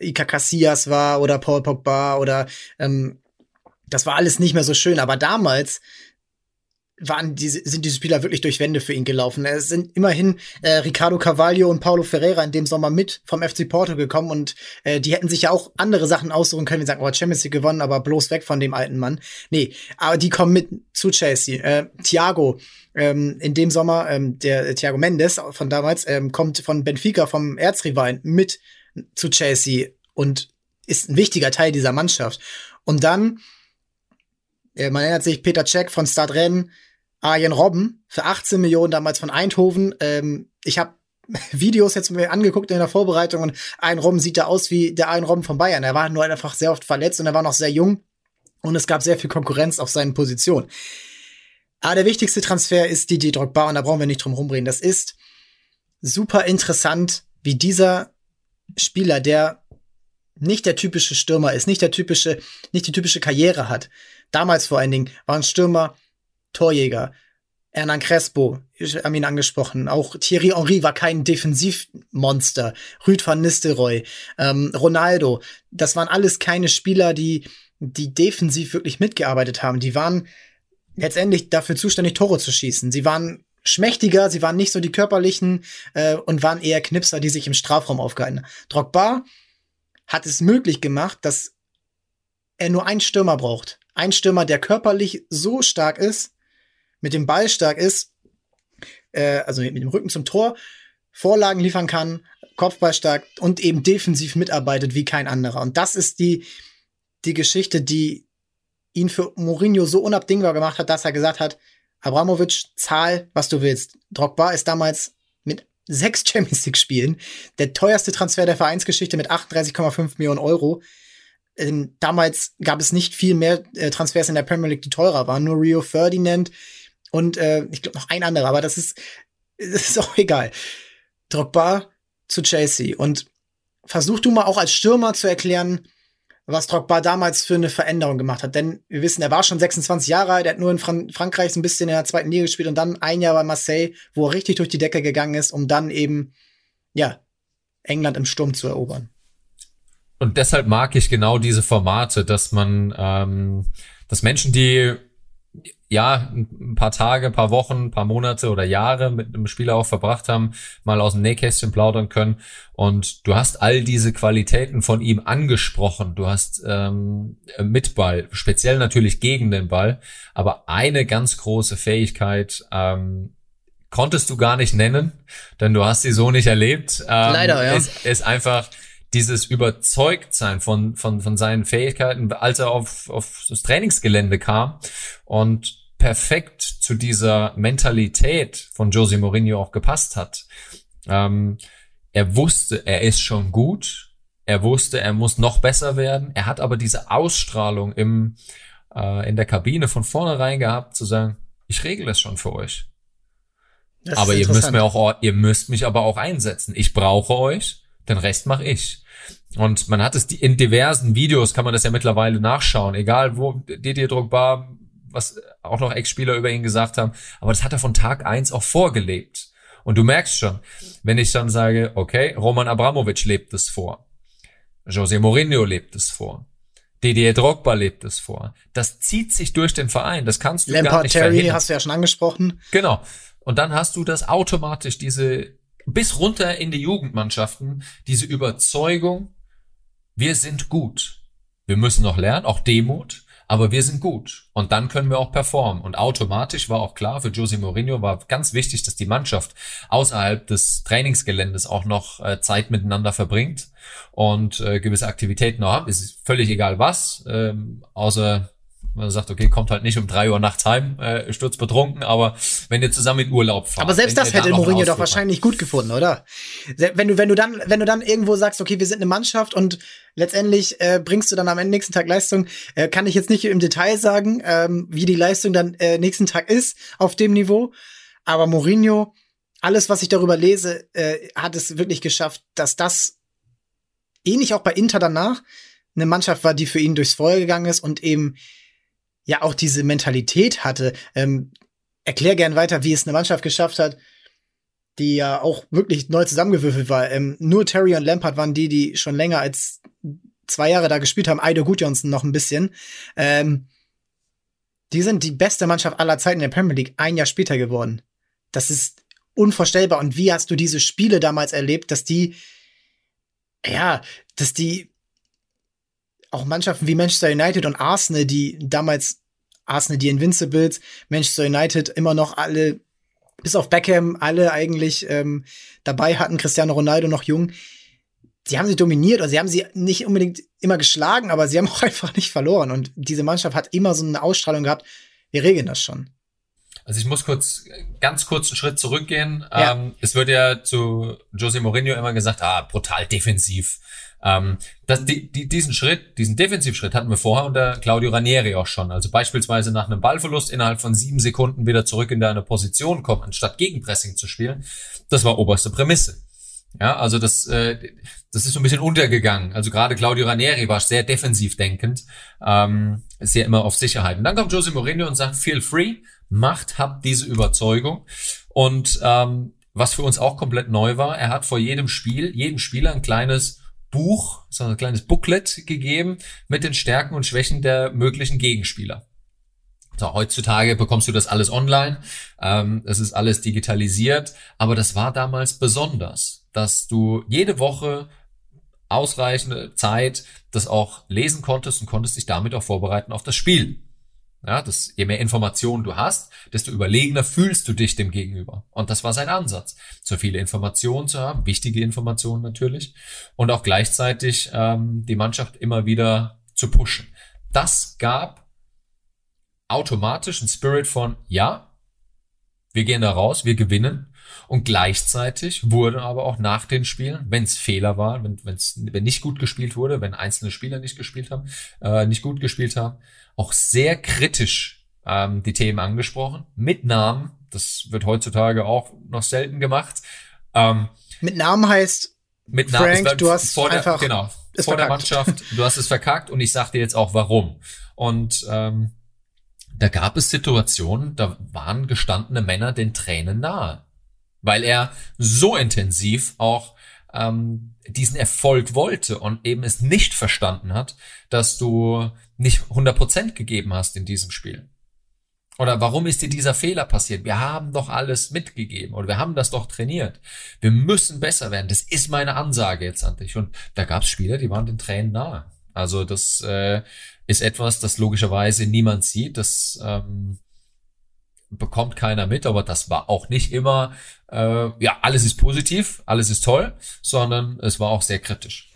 Ika Casillas war oder Paul Pogba oder ähm, das war alles nicht mehr so schön. Aber damals waren diese, sind diese Spieler wirklich durch Wände für ihn gelaufen. Es sind immerhin äh, Ricardo Carvalho und Paulo Ferreira in dem Sommer mit vom FC Porto gekommen und äh, die hätten sich ja auch andere Sachen aussuchen können, wie sagen, oh, Champions League gewonnen, aber bloß weg von dem alten Mann. Nee, aber die kommen mit zu Chelsea. Äh, Thiago, ähm, in dem Sommer, ähm, der äh, Thiago Mendes von damals, ähm, kommt von Benfica, vom Erzrivalen, mit zu Chelsea und ist ein wichtiger Teil dieser Mannschaft. Und dann, äh, man erinnert sich, Peter Cech von Stadrennen, Arjen Robben für 18 Millionen damals von Eindhoven. Ähm, ich habe Videos jetzt mir angeguckt in der Vorbereitung und ein Robben sieht da aus wie der ein Robben von Bayern. Er war nur einfach sehr oft verletzt und er war noch sehr jung und es gab sehr viel Konkurrenz auf seinen Positionen. Aber der wichtigste Transfer ist die Drogba und da brauchen wir nicht drum rumreden. Das ist super interessant, wie dieser Spieler, der nicht der typische Stürmer ist, nicht der typische, nicht die typische Karriere hat. Damals vor allen Dingen waren Stürmer Torjäger. Hernan Crespo, ich habe ihn angesprochen. Auch Thierry Henry war kein Defensivmonster. Rüd van Nistelrooy, ähm, Ronaldo. Das waren alles keine Spieler, die, die defensiv wirklich mitgearbeitet haben. Die waren letztendlich dafür zuständig, Tore zu schießen. Sie waren schmächtiger, sie waren nicht so die körperlichen äh, und waren eher Knipser, die sich im Strafraum aufgehalten. Drogba hat es möglich gemacht, dass er nur einen Stürmer braucht. Ein Stürmer, der körperlich so stark ist, mit dem Ball stark ist, äh, also mit dem Rücken zum Tor, Vorlagen liefern kann, Kopfball stark und eben defensiv mitarbeitet wie kein anderer. Und das ist die, die Geschichte, die ihn für Mourinho so unabdingbar gemacht hat, dass er gesagt hat, Abramovic, zahl, was du willst. Drogba ist damals mit sechs Champions League Spielen der teuerste Transfer der Vereinsgeschichte mit 38,5 Millionen Euro. Ähm, damals gab es nicht viel mehr äh, Transfers in der Premier League, die teurer waren. Nur Rio Ferdinand und äh, ich glaube noch ein anderer, aber das ist, das ist auch egal. Drogba zu Chelsea. Und versuch du mal auch als Stürmer zu erklären, was Drogba damals für eine Veränderung gemacht hat. Denn wir wissen, er war schon 26 Jahre alt, er hat nur in Fran Frankreich so ein bisschen in der zweiten Liga gespielt und dann ein Jahr bei Marseille, wo er richtig durch die Decke gegangen ist, um dann eben, ja, England im Sturm zu erobern. Und deshalb mag ich genau diese Formate, dass man, ähm, dass Menschen, die ja, ein paar Tage, ein paar Wochen, ein paar Monate oder Jahre mit einem Spieler auch verbracht haben, mal aus dem Nähkästchen plaudern können. Und du hast all diese Qualitäten von ihm angesprochen. Du hast ähm, mit Ball, speziell natürlich gegen den Ball, aber eine ganz große Fähigkeit, ähm, konntest du gar nicht nennen, denn du hast sie so nicht erlebt. Ähm, Leider, ja. Ist, ist einfach dieses Überzeugtsein von, von, von seinen Fähigkeiten, als er auf, auf das Trainingsgelände kam und perfekt zu dieser Mentalität von Jose Mourinho auch gepasst hat. Ähm, er wusste, er ist schon gut. Er wusste, er muss noch besser werden. Er hat aber diese Ausstrahlung im, äh, in der Kabine von vornherein gehabt, zu sagen, ich regle es schon für euch. Das aber ihr müsst mir auch, ihr müsst mich aber auch einsetzen. Ich brauche euch den Rest mache ich. Und man hat es in diversen Videos, kann man das ja mittlerweile nachschauen, egal wo Didier Drogba was auch noch Ex-Spieler über ihn gesagt haben, aber das hat er von Tag eins auch vorgelebt. Und du merkst schon, wenn ich dann sage, okay, Roman Abramovic lebt es vor, José Mourinho lebt es vor, Didier Drogba lebt es vor. Das zieht sich durch den Verein. Das kannst du Lampard, gar nicht Terry verhindern. hast du ja schon angesprochen. Genau. Und dann hast du das automatisch, diese bis runter in die Jugendmannschaften, diese Überzeugung, wir sind gut. Wir müssen noch lernen, auch Demut, aber wir sind gut. Und dann können wir auch performen. Und automatisch war auch klar, für Jose Mourinho war ganz wichtig, dass die Mannschaft außerhalb des Trainingsgeländes auch noch äh, Zeit miteinander verbringt und äh, gewisse Aktivitäten auch haben. Es ist völlig egal was, ähm, außer man sagt, okay, kommt halt nicht um drei Uhr nachts heim, äh, sturzbetrunken, aber wenn ihr zusammen in Urlaub fahrt. Aber selbst das hätte Mourinho doch wahrscheinlich gut gefunden, oder? Wenn du, wenn du dann, wenn du dann irgendwo sagst, okay, wir sind eine Mannschaft und letztendlich äh, bringst du dann am nächsten Tag Leistung, äh, kann ich jetzt nicht im Detail sagen, ähm, wie die Leistung dann äh, nächsten Tag ist auf dem Niveau. Aber Mourinho, alles, was ich darüber lese, äh, hat es wirklich geschafft, dass das ähnlich auch bei Inter danach eine Mannschaft war, die für ihn durchs Feuer gegangen ist und eben ja auch diese Mentalität hatte. Ähm, erklär gern weiter, wie es eine Mannschaft geschafft hat, die ja auch wirklich neu zusammengewürfelt war. Ähm, nur Terry und Lampard waren die, die schon länger als zwei Jahre da gespielt haben. Aido Gudjonsson noch ein bisschen. Ähm, die sind die beste Mannschaft aller Zeiten in der Premier League ein Jahr später geworden. Das ist unvorstellbar. Und wie hast du diese Spiele damals erlebt, dass die, ja, dass die auch Mannschaften wie Manchester United und Arsenal, die damals Arsenal die Invincibles, Manchester United immer noch alle, bis auf Beckham, alle eigentlich ähm, dabei hatten, Cristiano Ronaldo noch jung. Sie haben sie dominiert, oder sie haben sie nicht unbedingt immer geschlagen, aber sie haben auch einfach nicht verloren. Und diese Mannschaft hat immer so eine Ausstrahlung gehabt, wir regeln das schon. Also ich muss kurz, ganz kurz einen Schritt zurückgehen. Ja. Ähm, es wird ja zu Jose Mourinho immer gesagt, ah, brutal defensiv. Ähm, das, die, die, diesen Schritt, diesen Defensivschritt hatten wir vorher unter Claudio Ranieri auch schon. Also beispielsweise nach einem Ballverlust innerhalb von sieben Sekunden wieder zurück in deine Position kommen, anstatt Gegenpressing zu spielen. Das war oberste Prämisse. Ja, also das, äh, das ist so ein bisschen untergegangen. Also gerade Claudio Ranieri war sehr defensiv denkend, ähm, sehr immer auf Sicherheit. Und dann kommt Jose Mourinho und sagt, feel free, macht, habt diese Überzeugung. Und ähm, was für uns auch komplett neu war, er hat vor jedem Spiel, jedem Spieler ein kleines Buch, so ein kleines Booklet gegeben mit den Stärken und Schwächen der möglichen Gegenspieler. So, heutzutage bekommst du das alles online, ähm, es ist alles digitalisiert, aber das war damals besonders, dass du jede Woche ausreichende Zeit das auch lesen konntest und konntest dich damit auch vorbereiten auf das Spiel. Ja, das, je mehr Informationen du hast, desto überlegener fühlst du dich dem Gegenüber. Und das war sein Ansatz, so viele Informationen zu haben, wichtige Informationen natürlich, und auch gleichzeitig ähm, die Mannschaft immer wieder zu pushen. Das gab automatisch einen Spirit von, ja, wir gehen da raus, wir gewinnen. Und gleichzeitig wurde aber auch nach den Spielen, wenn es Fehler waren, wenn, wenn's, wenn nicht gut gespielt wurde, wenn einzelne Spieler nicht gespielt haben, äh, nicht gut gespielt haben, auch sehr kritisch ähm, die Themen angesprochen, mit Namen. Das wird heutzutage auch noch selten gemacht. Ähm, Mit Namen heißt, mit Frank, es bleibt du hast vor der, einfach genau, vor der verkackt. Mannschaft, du hast es verkackt und ich sag dir jetzt auch warum. Und ähm, da gab es Situationen, da waren gestandene Männer den Tränen nahe, weil er so intensiv auch ähm, diesen Erfolg wollte und eben es nicht verstanden hat, dass du nicht 100% gegeben hast in diesem Spiel. Oder warum ist dir dieser Fehler passiert? Wir haben doch alles mitgegeben oder wir haben das doch trainiert. Wir müssen besser werden. Das ist meine Ansage jetzt an dich. Und da gab es Spieler, die waren den Tränen nahe. Also das äh, ist etwas, das logischerweise niemand sieht. Das ähm, bekommt keiner mit, aber das war auch nicht immer, äh, ja, alles ist positiv, alles ist toll, sondern es war auch sehr kritisch.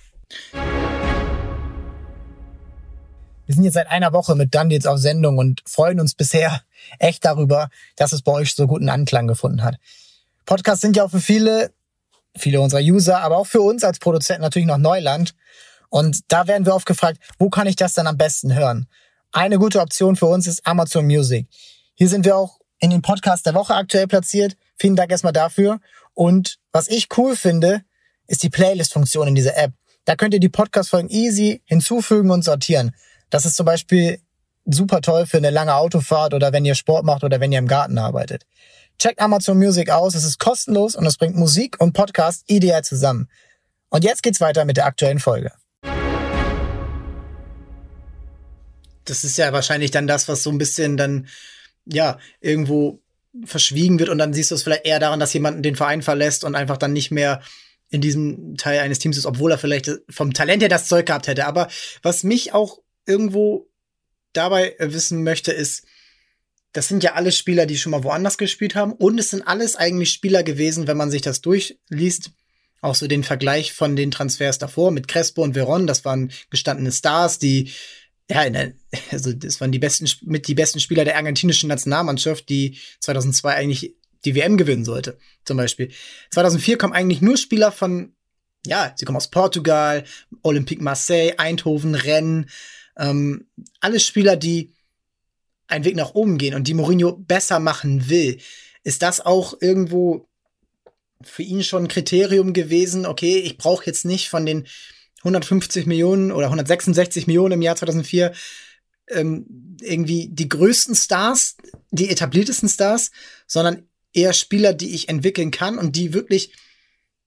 Wir sind jetzt seit einer Woche mit Dann jetzt auf Sendung und freuen uns bisher echt darüber, dass es bei euch so guten Anklang gefunden hat. Podcasts sind ja auch für viele, viele unserer User, aber auch für uns als Produzenten natürlich noch Neuland. Und da werden wir oft gefragt, wo kann ich das dann am besten hören? Eine gute Option für uns ist Amazon Music. Hier sind wir auch in den Podcast der Woche aktuell platziert. Vielen Dank erstmal dafür. Und was ich cool finde, ist die Playlist-Funktion in dieser App. Da könnt ihr die Podcast-Folgen easy hinzufügen und sortieren. Das ist zum Beispiel super toll für eine lange Autofahrt oder wenn ihr Sport macht oder wenn ihr im Garten arbeitet. Checkt Amazon Music aus, es ist kostenlos und es bringt Musik und Podcast ideal zusammen. Und jetzt geht's weiter mit der aktuellen Folge. Das ist ja wahrscheinlich dann das, was so ein bisschen dann, ja, irgendwo verschwiegen wird und dann siehst du es vielleicht eher daran, dass jemand den Verein verlässt und einfach dann nicht mehr in diesem Teil eines Teams ist, obwohl er vielleicht vom Talent her das Zeug gehabt hätte. Aber was mich auch irgendwo dabei wissen möchte, ist, das sind ja alle Spieler, die schon mal woanders gespielt haben. Und es sind alles eigentlich Spieler gewesen, wenn man sich das durchliest. Auch so den Vergleich von den Transfers davor mit Crespo und Veron. Das waren gestandene Stars, die, ja, also das waren die besten, mit die besten Spieler der argentinischen Nationalmannschaft, die 2002 eigentlich die WM gewinnen sollte, zum Beispiel. 2004 kommen eigentlich nur Spieler von, ja, sie kommen aus Portugal, Olympique Marseille, Eindhoven, Rennes, ähm, alles Spieler, die einen Weg nach oben gehen und die Mourinho besser machen will. Ist das auch irgendwo für ihn schon ein Kriterium gewesen? Okay, ich brauche jetzt nicht von den 150 Millionen oder 166 Millionen im Jahr 2004 ähm, irgendwie die größten Stars, die etabliertesten Stars, sondern eher Spieler, die ich entwickeln kann und die wirklich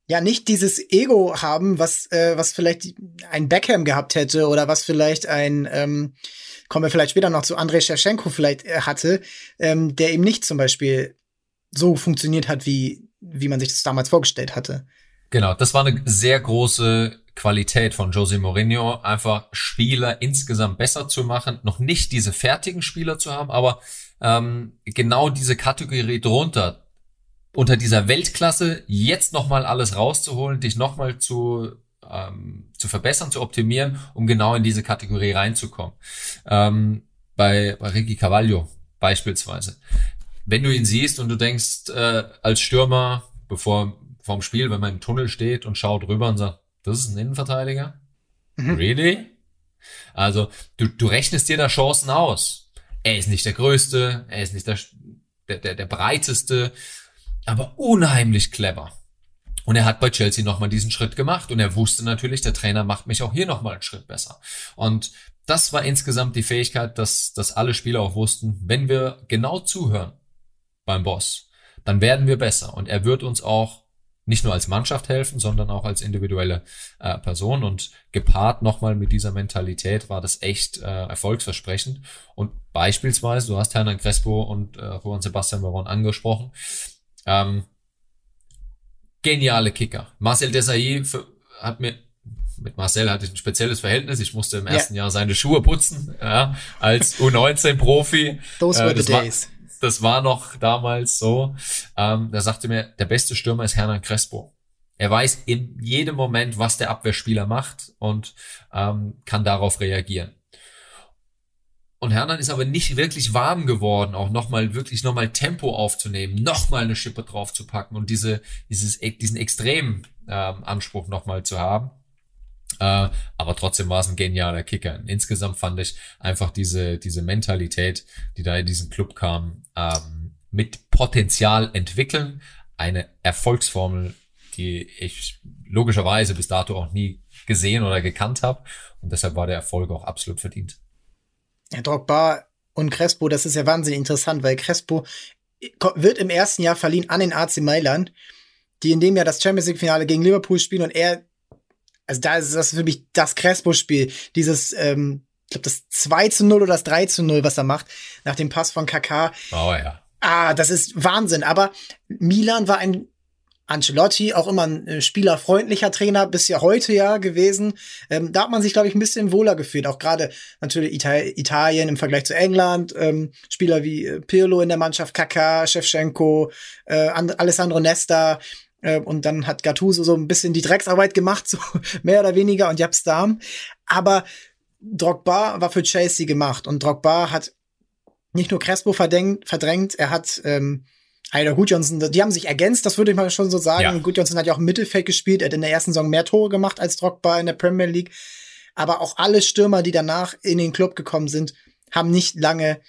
ja nicht dieses Ego haben, was äh, was vielleicht ein Beckham gehabt hätte oder was vielleicht ein ähm, kommen wir vielleicht später noch zu Andrei Shevchenko vielleicht äh, hatte, ähm, der eben nicht zum Beispiel so funktioniert hat, wie wie man sich das damals vorgestellt hatte. Genau, das war eine sehr große Qualität von Jose Mourinho, einfach Spieler insgesamt besser zu machen, noch nicht diese fertigen Spieler zu haben, aber ähm, genau diese Kategorie drunter, unter dieser Weltklasse jetzt nochmal alles rauszuholen, dich nochmal zu, ähm, zu verbessern, zu optimieren, um genau in diese Kategorie reinzukommen. Ähm, bei, bei Ricky Cavaglio beispielsweise. Wenn du ihn siehst und du denkst, äh, als Stürmer, bevor vorm Spiel, wenn man im Tunnel steht und schaut rüber und sagt, das ist ein Innenverteidiger? Mhm. Really? Also, du, du rechnest dir da Chancen aus er ist nicht der Größte, er ist nicht der, der, der, der Breiteste, aber unheimlich clever. Und er hat bei Chelsea nochmal diesen Schritt gemacht und er wusste natürlich, der Trainer macht mich auch hier nochmal einen Schritt besser. Und das war insgesamt die Fähigkeit, dass, dass alle Spieler auch wussten, wenn wir genau zuhören beim Boss, dann werden wir besser und er wird uns auch nicht nur als Mannschaft helfen, sondern auch als individuelle äh, Person. Und gepaart nochmal mit dieser Mentalität war das echt äh, erfolgsversprechend. Und beispielsweise, du hast Hernan Crespo und äh, Juan Sebastian Baron angesprochen, ähm, geniale Kicker. Marcel Desailly hat mir mit Marcel hatte ich ein spezielles Verhältnis. Ich musste im ersten yeah. Jahr seine Schuhe putzen, ja, als U19-Profi. Those were äh, the days. War, das war noch damals so. Ähm, da sagte mir, der beste Stürmer ist Hernan Crespo. Er weiß in jedem Moment, was der Abwehrspieler macht und ähm, kann darauf reagieren. Und Hernan ist aber nicht wirklich warm geworden, auch nochmal wirklich nochmal Tempo aufzunehmen, nochmal eine Schippe draufzupacken und diese, dieses, diesen extremen ähm, Anspruch nochmal zu haben. Äh, aber trotzdem war es ein genialer Kicker. Insgesamt fand ich einfach diese, diese Mentalität, die da in diesen Club kam, ähm, mit Potenzial entwickeln. Eine Erfolgsformel, die ich logischerweise bis dato auch nie gesehen oder gekannt habe. Und deshalb war der Erfolg auch absolut verdient. Ja, Drogba und Crespo, das ist ja wahnsinnig interessant, weil Crespo wird im ersten Jahr verliehen an den AC Mailand, die in dem Jahr das Champions League Finale gegen Liverpool spielen und er also da ist das für mich das Crespo-Spiel. Dieses, ähm, ich glaube, das 2 zu 0 oder das 3 zu 0, was er macht, nach dem Pass von KK. Oh ja. Ah, das ist Wahnsinn. Aber Milan war ein Ancelotti, auch immer ein äh, spielerfreundlicher Trainer, bis ja heute ja gewesen. Ähm, da hat man sich, glaube ich, ein bisschen wohler gefühlt. Auch gerade natürlich Ital Italien im Vergleich zu England. Ähm, Spieler wie äh, Pirlo in der Mannschaft, Kaká, Shevchenko, äh, Alessandro Nesta. Äh, und dann hat Gattuso so ein bisschen die Drecksarbeit gemacht, so mehr oder weniger, und Japs Darm. Aber Drogba war für Chelsea gemacht und Drogba hat nicht nur Crespo verdrängt, verdrängt er hat ähm, Heider Gudjonsson, die haben sich ergänzt, das würde ich mal schon so sagen. Ja. Gudjonsson hat ja auch im Mittelfeld gespielt, er hat in der ersten Saison mehr Tore gemacht als Drogba in der Premier League. Aber auch alle Stürmer, die danach in den Club gekommen sind, haben nicht lange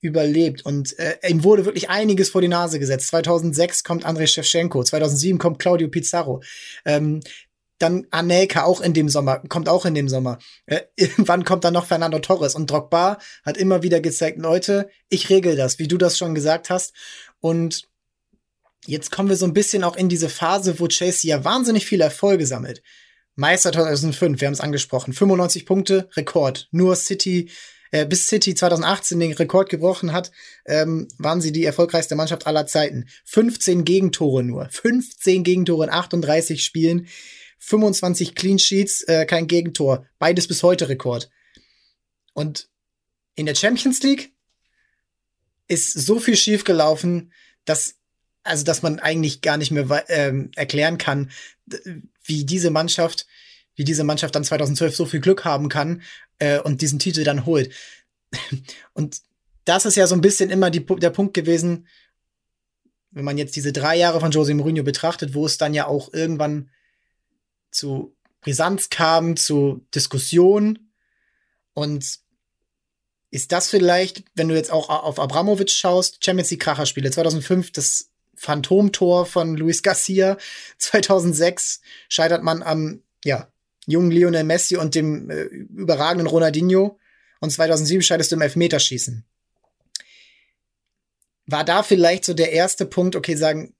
überlebt. Und äh, ihm wurde wirklich einiges vor die Nase gesetzt. 2006 kommt Andrei Shevchenko, 2007 kommt Claudio Pizarro. Ähm, dann Anelka auch in dem Sommer, kommt auch in dem Sommer. Äh, irgendwann kommt dann noch Fernando Torres und Drogba hat immer wieder gezeigt, Leute, ich regel das, wie du das schon gesagt hast. Und jetzt kommen wir so ein bisschen auch in diese Phase, wo Chelsea ja wahnsinnig viele Erfolge sammelt. Meister 2005, wir haben es angesprochen, 95 Punkte, Rekord. Nur City, äh, bis City 2018 den Rekord gebrochen hat, ähm, waren sie die erfolgreichste Mannschaft aller Zeiten. 15 Gegentore nur, 15 Gegentore in 38 Spielen. 25 Clean Sheets, äh, kein Gegentor. Beides bis heute Rekord. Und in der Champions League ist so viel schiefgelaufen, dass also dass man eigentlich gar nicht mehr ähm, erklären kann, wie diese Mannschaft, wie diese Mannschaft dann 2012 so viel Glück haben kann äh, und diesen Titel dann holt. und das ist ja so ein bisschen immer die, der Punkt gewesen, wenn man jetzt diese drei Jahre von Jose Mourinho betrachtet, wo es dann ja auch irgendwann zu Brisanz kam, zu Diskussion. Und ist das vielleicht, wenn du jetzt auch auf Abramovic schaust, Champions League Kracherspiele 2005, das Phantomtor von Luis Garcia, 2006 scheitert man am, ja, jungen Lionel Messi und dem äh, überragenden Ronaldinho und 2007 scheidest du im Elfmeterschießen. War da vielleicht so der erste Punkt, okay, sagen,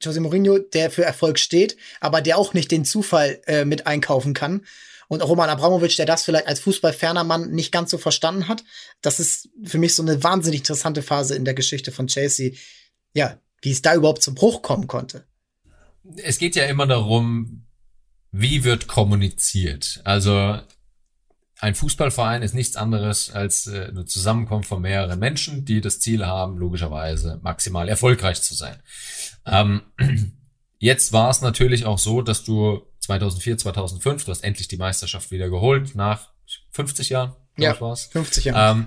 Jose Mourinho, der für Erfolg steht, aber der auch nicht den Zufall äh, mit einkaufen kann. Und Roman Abramovic, der das vielleicht als fußballferner Mann nicht ganz so verstanden hat. Das ist für mich so eine wahnsinnig interessante Phase in der Geschichte von Chelsea. Ja, wie es da überhaupt zum Bruch kommen konnte. Es geht ja immer darum, wie wird kommuniziert. Also ein Fußballverein ist nichts anderes als äh, eine Zusammenkunft von mehreren Menschen, die das Ziel haben, logischerweise maximal erfolgreich zu sein. Ähm, jetzt war es natürlich auch so, dass du 2004, 2005, du hast endlich die Meisterschaft wieder geholt, nach 50 Jahren, ja, war's. 50 Jahre. Ähm,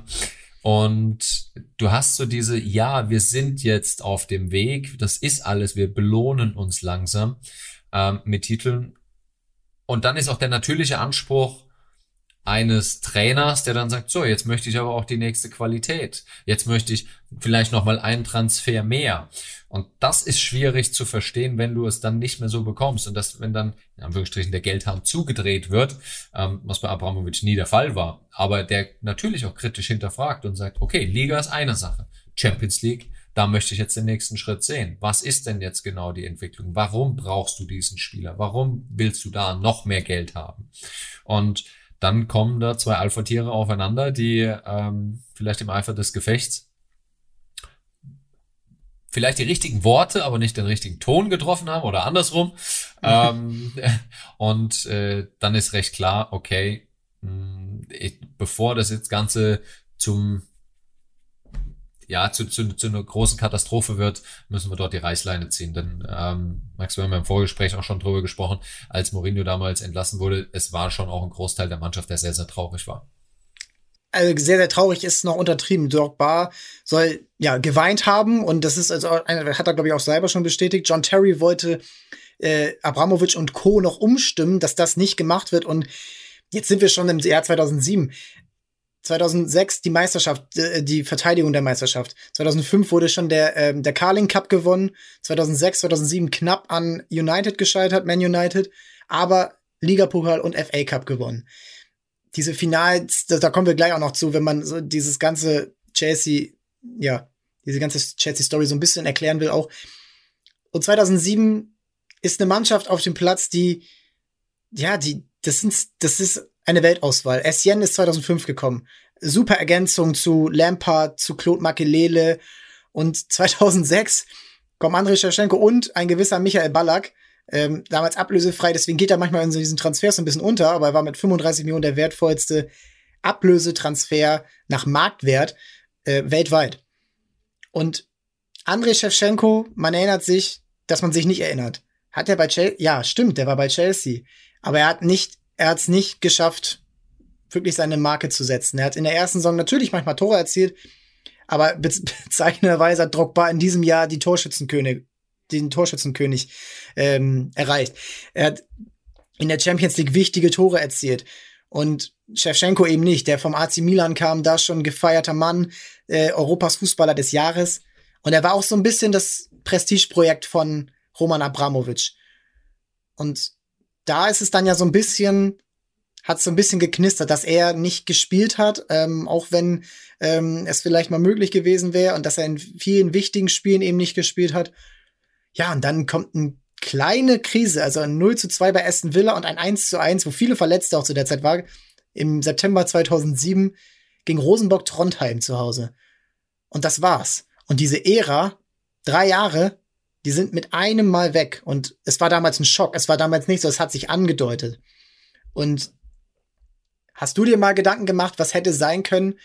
und du hast so diese, ja, wir sind jetzt auf dem Weg, das ist alles, wir belohnen uns langsam ähm, mit Titeln. Und dann ist auch der natürliche Anspruch, eines Trainers, der dann sagt, so, jetzt möchte ich aber auch die nächste Qualität. Jetzt möchte ich vielleicht nochmal einen Transfer mehr. Und das ist schwierig zu verstehen, wenn du es dann nicht mehr so bekommst. Und das, wenn dann, in Anführungsstrichen, der Geldhahn zugedreht wird, ähm, was bei Abramovic nie der Fall war, aber der natürlich auch kritisch hinterfragt und sagt, okay, Liga ist eine Sache. Champions League, da möchte ich jetzt den nächsten Schritt sehen. Was ist denn jetzt genau die Entwicklung? Warum brauchst du diesen Spieler? Warum willst du da noch mehr Geld haben? Und dann kommen da zwei Alpha-Tiere aufeinander, die ähm, vielleicht im Eifer des Gefechts vielleicht die richtigen Worte, aber nicht den richtigen Ton getroffen haben oder andersrum. ähm, und äh, dann ist recht klar, okay, mh, hm, ich, bevor das jetzt Ganze zum ja, zu, zu, zu einer großen Katastrophe wird, müssen wir dort die Reißleine ziehen. Denn ähm, Max, wir haben im Vorgespräch auch schon drüber gesprochen, als Mourinho damals entlassen wurde, es war schon auch ein Großteil der Mannschaft, der sehr, sehr traurig war. Also sehr, sehr traurig ist noch untertrieben. Drogba soll ja geweint haben und das ist also hat er glaube ich auch selber schon bestätigt. John Terry wollte äh, Abramovic und Co. noch umstimmen, dass das nicht gemacht wird und jetzt sind wir schon im Jahr 2007. 2006 die Meisterschaft, äh, die Verteidigung der Meisterschaft. 2005 wurde schon der, ähm, der Carling Cup gewonnen. 2006, 2007 knapp an United gescheitert, Man United, aber Ligapokal und FA Cup gewonnen. Diese Finals, da, da kommen wir gleich auch noch zu, wenn man so dieses ganze Chelsea, ja, diese ganze Chelsea-Story so ein bisschen erklären will auch. Und 2007 ist eine Mannschaft auf dem Platz, die, ja, die, das sind, das ist eine Weltauswahl. Essien ist 2005 gekommen. Super Ergänzung zu Lampard, zu Claude Makelele. Und 2006 kommen Andrei Shevchenko und ein gewisser Michael Ballack. Ähm, damals ablösefrei, deswegen geht er manchmal in diesen Transfers ein bisschen unter, aber er war mit 35 Millionen der wertvollste Ablösetransfer nach Marktwert äh, weltweit. Und Andrei Shevchenko, man erinnert sich, dass man sich nicht erinnert. Hat er bei Chelsea? Ja, stimmt, der war bei Chelsea. Aber er hat nicht er hat es nicht geschafft, wirklich seine Marke zu setzen. Er hat in der ersten Saison natürlich manchmal Tore erzielt, aber bezeichnenderweise hat Drogba in diesem Jahr die Torschützenkönig, den Torschützenkönig ähm, erreicht. Er hat in der Champions League wichtige Tore erzielt. Und Shevchenko eben nicht, der vom AC Milan kam, da schon gefeierter Mann, äh, Europas Fußballer des Jahres. Und er war auch so ein bisschen das Prestigeprojekt von Roman Abramovic. Und da ist es dann ja so ein bisschen, hat so ein bisschen geknistert, dass er nicht gespielt hat, ähm, auch wenn ähm, es vielleicht mal möglich gewesen wäre und dass er in vielen wichtigen Spielen eben nicht gespielt hat. Ja, und dann kommt eine kleine Krise, also ein 0 zu 2 bei Aston Villa und ein 1 zu 1, wo viele Verletzte auch zu der Zeit waren, im September 2007 gegen Rosenborg Trondheim zu Hause. Und das war's. Und diese Ära, drei Jahre, die sind mit einem Mal weg. Und es war damals ein Schock. Es war damals nicht so, es hat sich angedeutet. Und hast du dir mal Gedanken gemacht, was hätte sein können?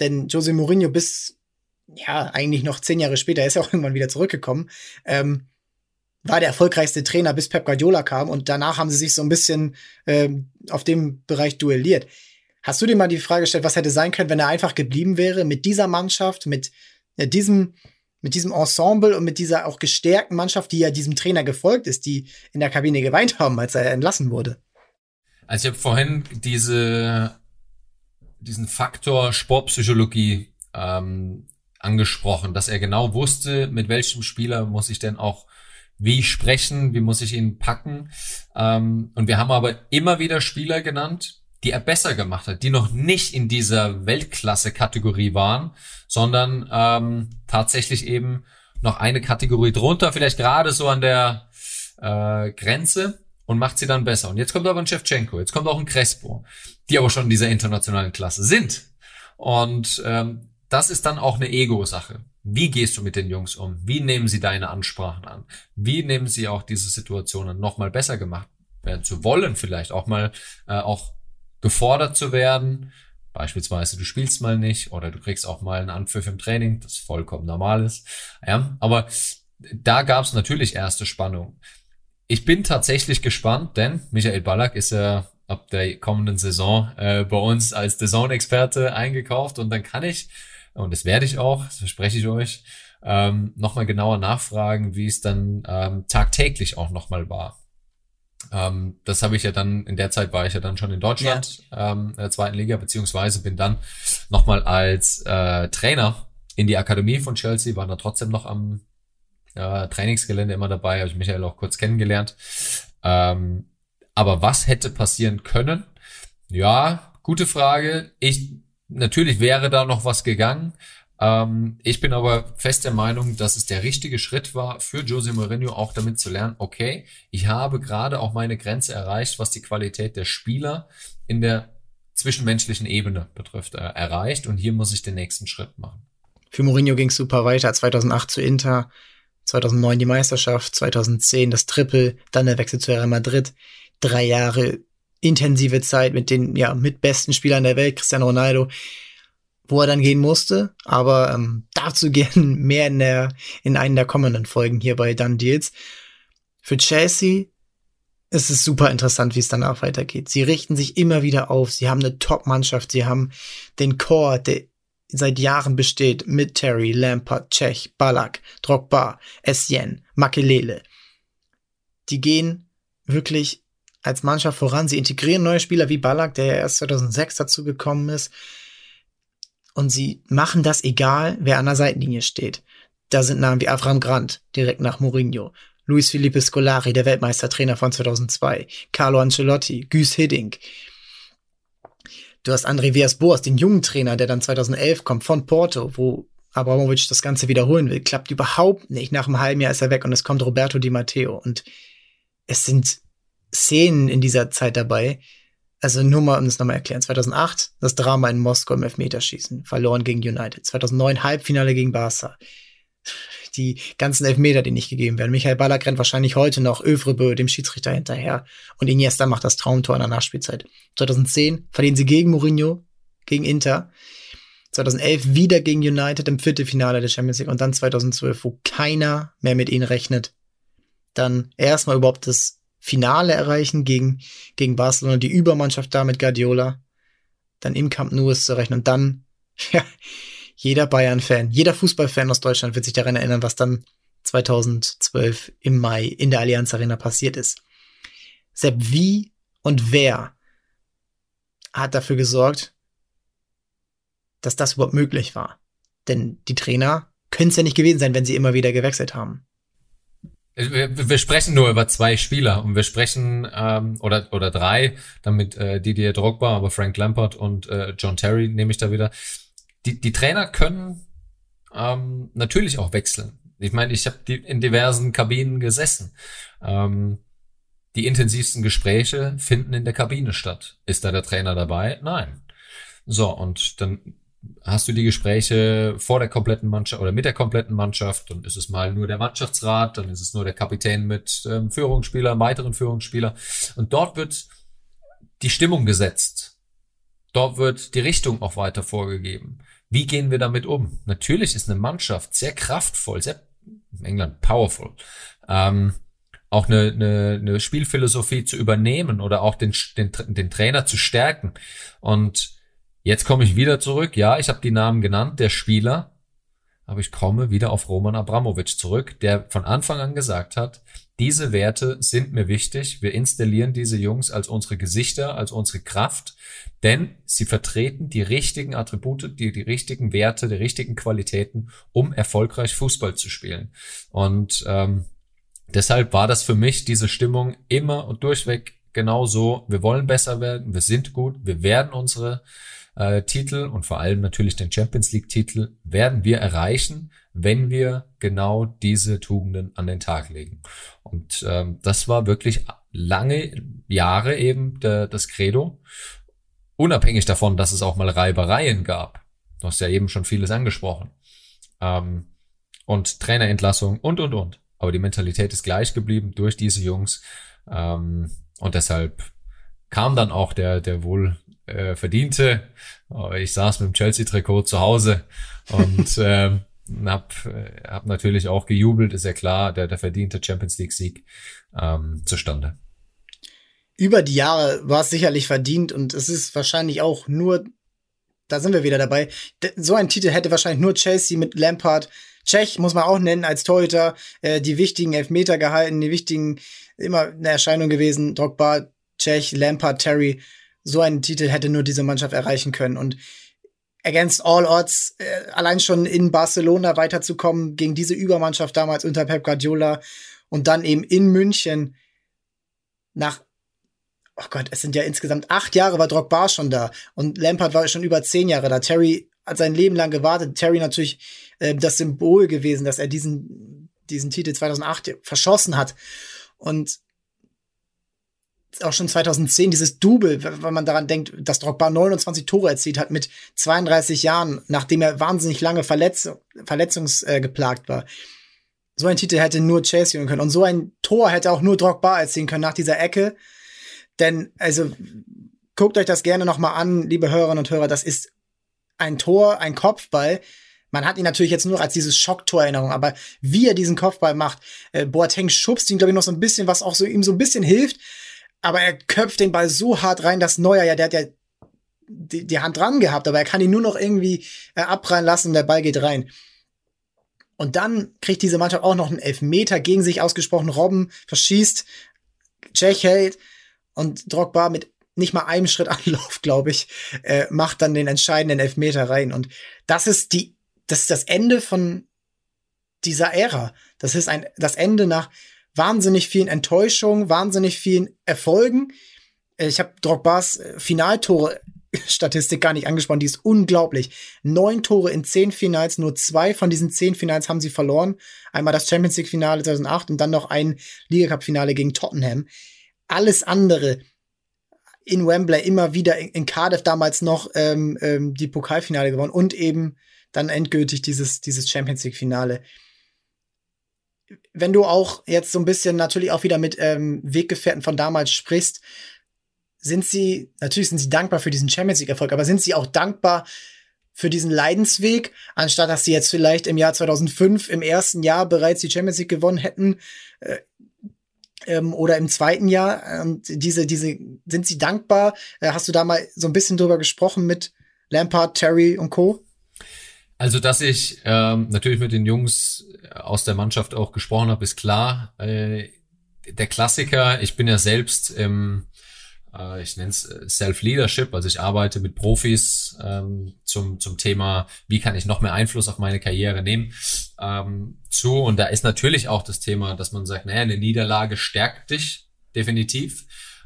Denn Jose Mourinho bis, ja, eigentlich noch zehn Jahre später, ist ja auch irgendwann wieder zurückgekommen, ähm, war der erfolgreichste Trainer, bis Pep Guardiola kam. Und danach haben sie sich so ein bisschen ähm, auf dem Bereich duelliert. Hast du dir mal die Frage gestellt, was hätte sein können, wenn er einfach geblieben wäre mit dieser Mannschaft, mit äh, diesem mit diesem Ensemble und mit dieser auch gestärkten Mannschaft, die ja diesem Trainer gefolgt ist, die in der Kabine geweint haben, als er entlassen wurde. Also ich habe vorhin diese, diesen Faktor Sportpsychologie ähm, angesprochen, dass er genau wusste, mit welchem Spieler muss ich denn auch wie sprechen, wie muss ich ihn packen. Ähm, und wir haben aber immer wieder Spieler genannt, die er besser gemacht hat, die noch nicht in dieser Weltklasse-Kategorie waren, sondern ähm, tatsächlich eben noch eine Kategorie drunter, vielleicht gerade so an der äh, Grenze und macht sie dann besser. Und jetzt kommt aber ein Shevchenko, jetzt kommt auch ein Crespo, die aber schon in dieser internationalen Klasse sind. Und ähm, das ist dann auch eine Ego-Sache. Wie gehst du mit den Jungs um? Wie nehmen sie deine Ansprachen an? Wie nehmen sie auch diese Situationen nochmal besser gemacht werden zu wollen, vielleicht auch mal äh, auch gefordert zu werden. Beispielsweise, du spielst mal nicht oder du kriegst auch mal einen Anpfiff im Training, das vollkommen normal ist. Ja, aber da gab es natürlich erste Spannung. Ich bin tatsächlich gespannt, denn Michael Ballack ist ja ab der kommenden Saison äh, bei uns als The Zone-Experte eingekauft und dann kann ich, und das werde ich auch, das verspreche ich euch, ähm, nochmal genauer nachfragen, wie es dann ähm, tagtäglich auch nochmal war. Ähm, das habe ich ja dann, in der Zeit war ich ja dann schon in Deutschland, ja. ähm, in der zweiten Liga, beziehungsweise bin dann nochmal als äh, Trainer in die Akademie von Chelsea, war da trotzdem noch am äh, Trainingsgelände immer dabei, habe ich Michael auch kurz kennengelernt. Ähm, aber was hätte passieren können? Ja, gute Frage. Ich natürlich wäre da noch was gegangen, ähm, ich bin aber fest der Meinung, dass es der richtige Schritt war für Jose Mourinho, auch damit zu lernen, okay, ich habe gerade auch meine Grenze erreicht, was die Qualität der Spieler in der zwischenmenschlichen Ebene betrifft, äh, erreicht. Und hier muss ich den nächsten Schritt machen. Für Mourinho ging es super weiter, 2008 zu Inter, 2009 die Meisterschaft, 2010 das Triple, dann der Wechsel zu Real Madrid, drei Jahre intensive Zeit mit den ja mit besten Spielern der Welt, Cristiano Ronaldo wo er dann gehen musste. Aber ähm, dazu gern mehr in der in einen der kommenden Folgen hier bei Done Deals. Für Chelsea ist es super interessant, wie es danach weitergeht. Sie richten sich immer wieder auf. Sie haben eine Top-Mannschaft. Sie haben den Core, der seit Jahren besteht, mit Terry, Lampard, Czech, Ballack, Drogba, Essien, Makelele. Die gehen wirklich als Mannschaft voran. Sie integrieren neue Spieler wie Ballack, der ja erst 2006 dazu gekommen ist. Und sie machen das egal, wer an der Seitenlinie steht. Da sind Namen wie Avram Grant, direkt nach Mourinho. Luis Felipe Scolari, der Weltmeistertrainer von 2002. Carlo Ancelotti, Güs Hiddink. Du hast André Villas-Boas, den jungen Trainer, der dann 2011 kommt von Porto, wo Abramovic das Ganze wiederholen will. Klappt überhaupt nicht. Nach einem halben Jahr ist er weg und es kommt Roberto Di Matteo. Und es sind Szenen in dieser Zeit dabei, also nur mal, um das nochmal erklären. 2008 das Drama in Moskau im Elfmeterschießen, verloren gegen United. 2009 Halbfinale gegen Barca. Die ganzen Elfmeter, die nicht gegeben werden. Michael Ballack rennt wahrscheinlich heute noch Övrebö, dem Schiedsrichter, hinterher. Und Iniesta macht das Traumtor in der Nachspielzeit. 2010 verlieren sie gegen Mourinho, gegen Inter. 2011 wieder gegen United im Viertelfinale der Champions League. Und dann 2012, wo keiner mehr mit ihnen rechnet. Dann erstmal überhaupt das Finale erreichen gegen, gegen Barcelona, die Übermannschaft da mit Guardiola, dann im Camp Nou ist zu rechnen und dann, ja, jeder Bayern-Fan, jeder Fußballfan aus Deutschland wird sich daran erinnern, was dann 2012 im Mai in der Allianz Arena passiert ist. Sepp, wie und wer hat dafür gesorgt, dass das überhaupt möglich war? Denn die Trainer können es ja nicht gewesen sein, wenn sie immer wieder gewechselt haben. Wir, wir sprechen nur über zwei Spieler und wir sprechen ähm, oder oder drei, damit äh, Didier Drogba, aber Frank Lampard und äh, John Terry nehme ich da wieder. Die, die Trainer können ähm, natürlich auch wechseln. Ich meine, ich habe in diversen Kabinen gesessen. Ähm, die intensivsten Gespräche finden in der Kabine statt. Ist da der Trainer dabei? Nein. So, und dann hast du die Gespräche vor der kompletten Mannschaft oder mit der kompletten Mannschaft, dann ist es mal nur der Mannschaftsrat, dann ist es nur der Kapitän mit ähm, Führungsspieler, weiteren Führungsspieler. Und dort wird die Stimmung gesetzt. Dort wird die Richtung auch weiter vorgegeben. Wie gehen wir damit um? Natürlich ist eine Mannschaft sehr kraftvoll, sehr in England powerful. Ähm, auch eine, eine, eine Spielphilosophie zu übernehmen oder auch den, den, den Trainer zu stärken. Und jetzt komme ich wieder zurück. Ja, ich habe die Namen genannt, der Spieler, aber ich komme wieder auf Roman Abramowitsch zurück, der von Anfang an gesagt hat, diese Werte sind mir wichtig. Wir installieren diese Jungs als unsere Gesichter, als unsere Kraft, denn sie vertreten die richtigen Attribute, die, die richtigen Werte, die richtigen Qualitäten, um erfolgreich Fußball zu spielen. Und ähm, deshalb war das für mich diese Stimmung immer und durchweg genau so. Wir wollen besser werden, wir sind gut, wir werden unsere äh, Titel und vor allem natürlich den Champions League Titel werden wir erreichen, wenn wir genau diese Tugenden an den Tag legen. Und ähm, das war wirklich lange Jahre eben der, das Credo, unabhängig davon, dass es auch mal Reibereien gab. Du hast ja eben schon vieles angesprochen. Ähm, und Trainerentlassung und, und, und. Aber die Mentalität ist gleich geblieben durch diese Jungs. Ähm, und deshalb kam dann auch der, der wohl äh, verdiente. Ich saß mit dem Chelsea-Trikot zu Hause und ähm, hab, äh, hab natürlich auch gejubelt, ist ja klar, der, der verdiente Champions League-Sieg ähm, zustande. Über die Jahre war es sicherlich verdient und es ist wahrscheinlich auch nur, da sind wir wieder dabei, so ein Titel hätte wahrscheinlich nur Chelsea mit Lampard, Tschech muss man auch nennen als Torhüter, äh, die wichtigen Elfmeter gehalten, die wichtigen, immer eine Erscheinung gewesen, Drogba, Tschech, Lampard, Terry, so einen Titel hätte nur diese Mannschaft erreichen können. Und against all odds, äh, allein schon in Barcelona weiterzukommen gegen diese Übermannschaft damals unter Pep Guardiola und dann eben in München nach, oh Gott, es sind ja insgesamt acht Jahre war Drogba schon da und Lampard war schon über zehn Jahre da. Terry hat sein Leben lang gewartet. Terry natürlich äh, das Symbol gewesen, dass er diesen, diesen Titel 2008 verschossen hat. Und auch schon 2010 dieses Double, wenn man daran denkt, dass Drogba 29 Tore erzielt hat mit 32 Jahren, nachdem er wahnsinnig lange Verletz verletzungsgeplagt äh, war. So ein Titel hätte nur Chase holen können und so ein Tor hätte auch nur Drogba erzielen können nach dieser Ecke. Denn also guckt euch das gerne noch mal an, liebe Hörerinnen und Hörer, das ist ein Tor, ein Kopfball. Man hat ihn natürlich jetzt nur als dieses Schocktor-Erinnerung, aber wie er diesen Kopfball macht, äh, Boateng schubst ihn, glaube ich, noch so ein bisschen, was auch so ihm so ein bisschen hilft, aber er köpft den Ball so hart rein, dass Neuer, ja, der hat ja die, die Hand dran gehabt, aber er kann ihn nur noch irgendwie äh, abprallen lassen und der Ball geht rein. Und dann kriegt diese Mannschaft auch noch einen Elfmeter gegen sich ausgesprochen. Robben verschießt, Jack hält und Drogba mit nicht mal einem Schritt Anlauf, glaube ich, äh, macht dann den entscheidenden Elfmeter rein. Und das ist die, das ist das Ende von dieser Ära. Das ist ein, das Ende nach wahnsinnig vielen Enttäuschungen, wahnsinnig vielen Erfolgen. Äh, ich habe Drogbas äh, Finaltore Statistik gar nicht angesprochen, die ist unglaublich. Neun Tore in zehn Finals, nur zwei von diesen zehn Finals haben sie verloren. Einmal das Champions League Finale 2008 und dann noch ein Ligacup Finale gegen Tottenham. Alles andere in Wembley immer wieder in Cardiff damals noch ähm, ähm, die Pokalfinale gewonnen und eben dann endgültig dieses dieses Champions League Finale wenn du auch jetzt so ein bisschen natürlich auch wieder mit ähm, Weggefährten von damals sprichst, sind sie, natürlich sind sie dankbar für diesen Champions League-Erfolg, aber sind sie auch dankbar für diesen Leidensweg, anstatt dass sie jetzt vielleicht im Jahr 2005 im ersten Jahr bereits die Champions League gewonnen hätten äh, ähm, oder im zweiten Jahr. Und diese, diese, sind sie dankbar? Äh, hast du da mal so ein bisschen drüber gesprochen mit Lampard, Terry und Co.? Also, dass ich ähm, natürlich mit den Jungs aus der Mannschaft auch gesprochen habe, ist klar. Äh, der Klassiker, ich bin ja selbst im, äh, ich nenne es Self-Leadership, also ich arbeite mit Profis ähm, zum, zum Thema, wie kann ich noch mehr Einfluss auf meine Karriere nehmen. ähm, zu. Und da ist natürlich auch das Thema, dass man sagt, naja, eine Niederlage stärkt dich definitiv,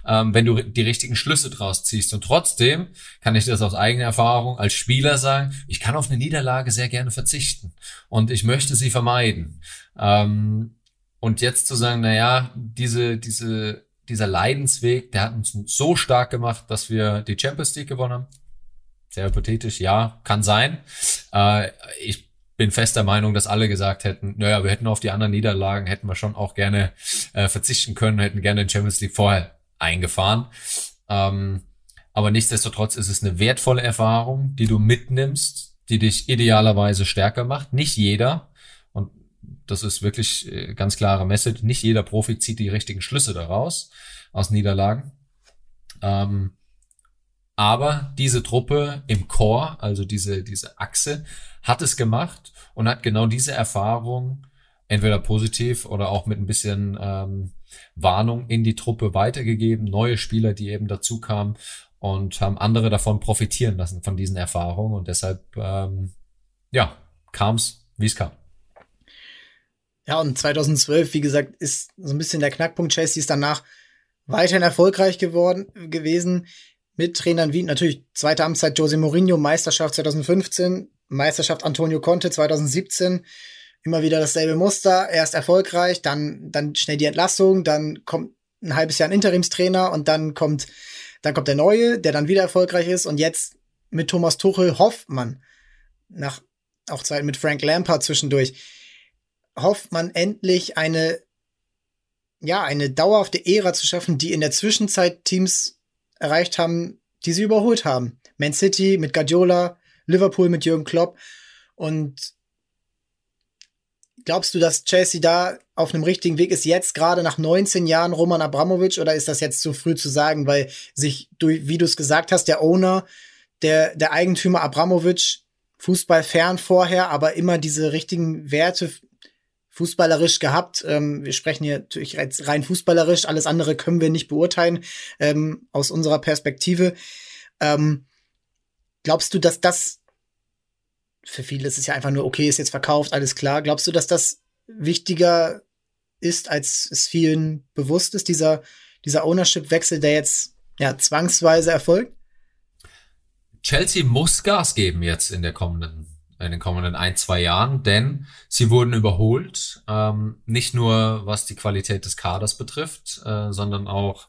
ähm, wenn du die richtigen Schlüsse draus ziehst. Und trotzdem kann ich das aus eigener Erfahrung als Spieler sagen, ich kann auf eine Niederlage sehr gerne verzichten und ich möchte sie vermeiden. Ähm, und jetzt zu sagen, na ja, diese, diese, dieser Leidensweg, der hat uns so stark gemacht, dass wir die Champions League gewonnen haben. Sehr hypothetisch, ja, kann sein. Äh, ich bin fest der Meinung, dass alle gesagt hätten, naja, wir hätten auf die anderen Niederlagen, hätten wir schon auch gerne äh, verzichten können, hätten gerne den Champions League vorher eingefahren. Ähm, aber nichtsdestotrotz ist es eine wertvolle Erfahrung, die du mitnimmst, die dich idealerweise stärker macht. Nicht jeder, und das ist wirklich äh, ganz klare Message, nicht jeder Profi zieht die richtigen Schlüsse daraus, aus Niederlagen. Ähm, aber diese Truppe im Chor, also diese, diese Achse, hat es gemacht und hat genau diese Erfahrung entweder positiv oder auch mit ein bisschen ähm, Warnung in die Truppe weitergegeben. Neue Spieler, die eben dazu kamen und haben andere davon profitieren lassen von diesen Erfahrungen und deshalb ähm, ja kam es, wie es kam. Ja, und 2012, wie gesagt, ist so ein bisschen der Knackpunkt. Chelsea ist danach weiterhin erfolgreich geworden gewesen mit Trainern wie natürlich zweite Amtszeit Jose Mourinho, Meisterschaft 2015, Meisterschaft Antonio Conte 2017. Immer wieder dasselbe Muster. Erst erfolgreich, dann, dann schnell die Entlassung, dann kommt ein halbes Jahr ein Interimstrainer und dann kommt, dann kommt der neue, der dann wieder erfolgreich ist und jetzt mit Thomas Tuchel hofft man, nach auch Zeit mit Frank Lampard zwischendurch, hofft man endlich eine, ja, eine dauerhafte Ära zu schaffen, die in der Zwischenzeit Teams erreicht haben, die sie überholt haben. Man City mit Guardiola, Liverpool mit Jürgen Klopp. Und glaubst du, dass Chelsea da auf einem richtigen Weg ist, jetzt gerade nach 19 Jahren Roman Abramovic, oder ist das jetzt zu früh zu sagen, weil sich, wie du es gesagt hast, der Owner, der, der Eigentümer Abramovic, Fußball fern vorher, aber immer diese richtigen Werte fußballerisch gehabt. Ähm, wir sprechen hier natürlich rein fußballerisch, alles andere können wir nicht beurteilen ähm, aus unserer Perspektive. Ähm, glaubst du, dass das für viele ist es ja einfach nur, okay, ist jetzt verkauft, alles klar. Glaubst du, dass das wichtiger ist, als es vielen bewusst ist, dieser, dieser Ownership-Wechsel, der jetzt ja zwangsweise erfolgt? Chelsea muss Gas geben jetzt in der kommenden in den kommenden ein, zwei Jahren, denn sie wurden überholt, ähm, nicht nur was die Qualität des Kaders betrifft, äh, sondern auch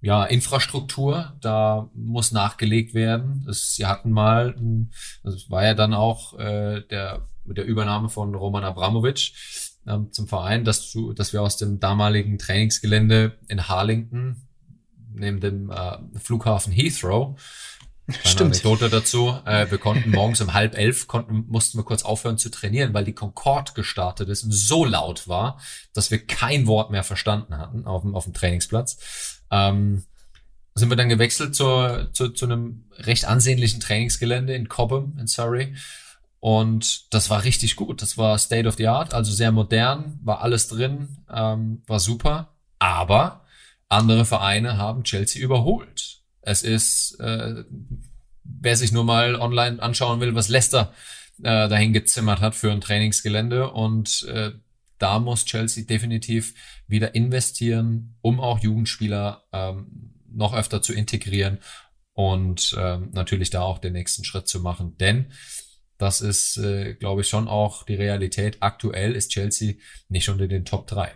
ja, Infrastruktur, da muss nachgelegt werden. Es, sie hatten mal, das war ja dann auch äh, der mit der Übernahme von Roman Abramovic ähm, zum Verein, dass, du, dass wir aus dem damaligen Trainingsgelände in Harlington neben dem äh, Flughafen Heathrow Stimmt. Anekdote dazu. Äh, wir konnten morgens um halb elf konnten, mussten wir kurz aufhören zu trainieren, weil die Concorde gestartet ist und so laut war, dass wir kein Wort mehr verstanden hatten auf dem, auf dem Trainingsplatz. Ähm, sind wir dann gewechselt zu, zu, zu einem recht ansehnlichen Trainingsgelände in Cobham in Surrey. Und das war richtig gut. Das war State of the Art, also sehr modern, war alles drin, ähm, war super. Aber andere Vereine haben Chelsea überholt. Es ist, äh, wer sich nur mal online anschauen will, was Leicester äh, dahin gezimmert hat für ein Trainingsgelände und äh, da muss Chelsea definitiv wieder investieren, um auch Jugendspieler ähm, noch öfter zu integrieren und ähm, natürlich da auch den nächsten Schritt zu machen. Denn das ist, äh, glaube ich, schon auch die Realität. Aktuell ist Chelsea nicht unter den Top 3.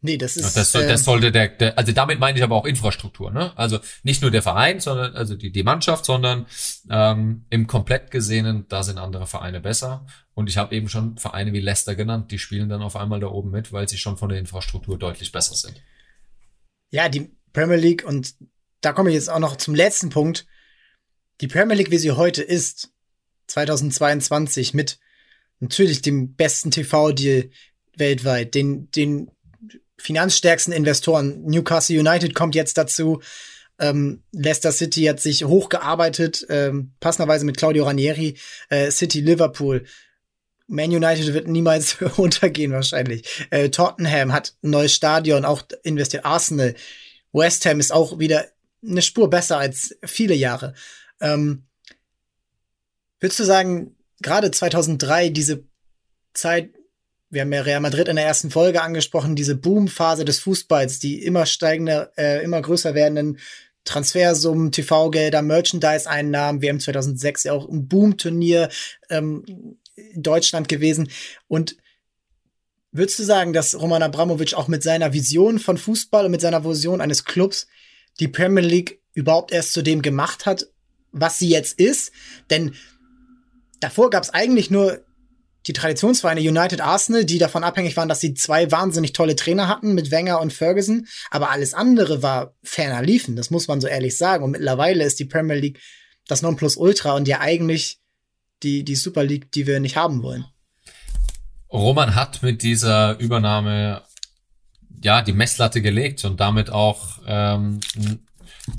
Nee, das ist. Das, das ähm, sollte der, der, also damit meine ich aber auch Infrastruktur, ne? Also nicht nur der Verein, sondern also die, die Mannschaft, sondern ähm, im komplett gesehenen, da sind andere Vereine besser. Und ich habe eben schon Vereine wie Leicester genannt, die spielen dann auf einmal da oben mit, weil sie schon von der Infrastruktur deutlich besser sind. Ja, die Premier League, und da komme ich jetzt auch noch zum letzten Punkt. Die Premier League, wie sie heute ist, 2022, mit natürlich dem besten TV-Deal weltweit, den, den finanzstärksten Investoren. Newcastle United kommt jetzt dazu. Ähm, Leicester City hat sich hochgearbeitet, ähm, passenderweise mit Claudio Ranieri. Äh, City Liverpool. Man United wird niemals untergehen wahrscheinlich. Äh, Tottenham hat ein neues Stadion, auch investiert. Arsenal. West Ham ist auch wieder eine Spur besser als viele Jahre. Ähm, würdest du sagen, gerade 2003 diese Zeit, wir haben ja Real Madrid in der ersten Folge angesprochen, diese Boomphase des Fußballs, die immer steigende, äh, immer größer werdenden Transfersummen, TV-Gelder, Merchandise-Einnahmen. Wir haben 2006 ja auch ein Boom-Turnier ähm, in Deutschland gewesen. Und würdest du sagen, dass Roman Abramovic auch mit seiner Vision von Fußball und mit seiner Vision eines Clubs die Premier League überhaupt erst zu dem gemacht hat, was sie jetzt ist? Denn davor gab es eigentlich nur die Traditionsvereine United Arsenal, die davon abhängig waren, dass sie zwei wahnsinnig tolle Trainer hatten mit Wenger und Ferguson. Aber alles andere war ferner liefen, das muss man so ehrlich sagen. Und mittlerweile ist die Premier League das Nonplusultra und ja eigentlich die, die Super League, die wir nicht haben wollen. Roman hat mit dieser Übernahme ja die Messlatte gelegt und damit auch ähm,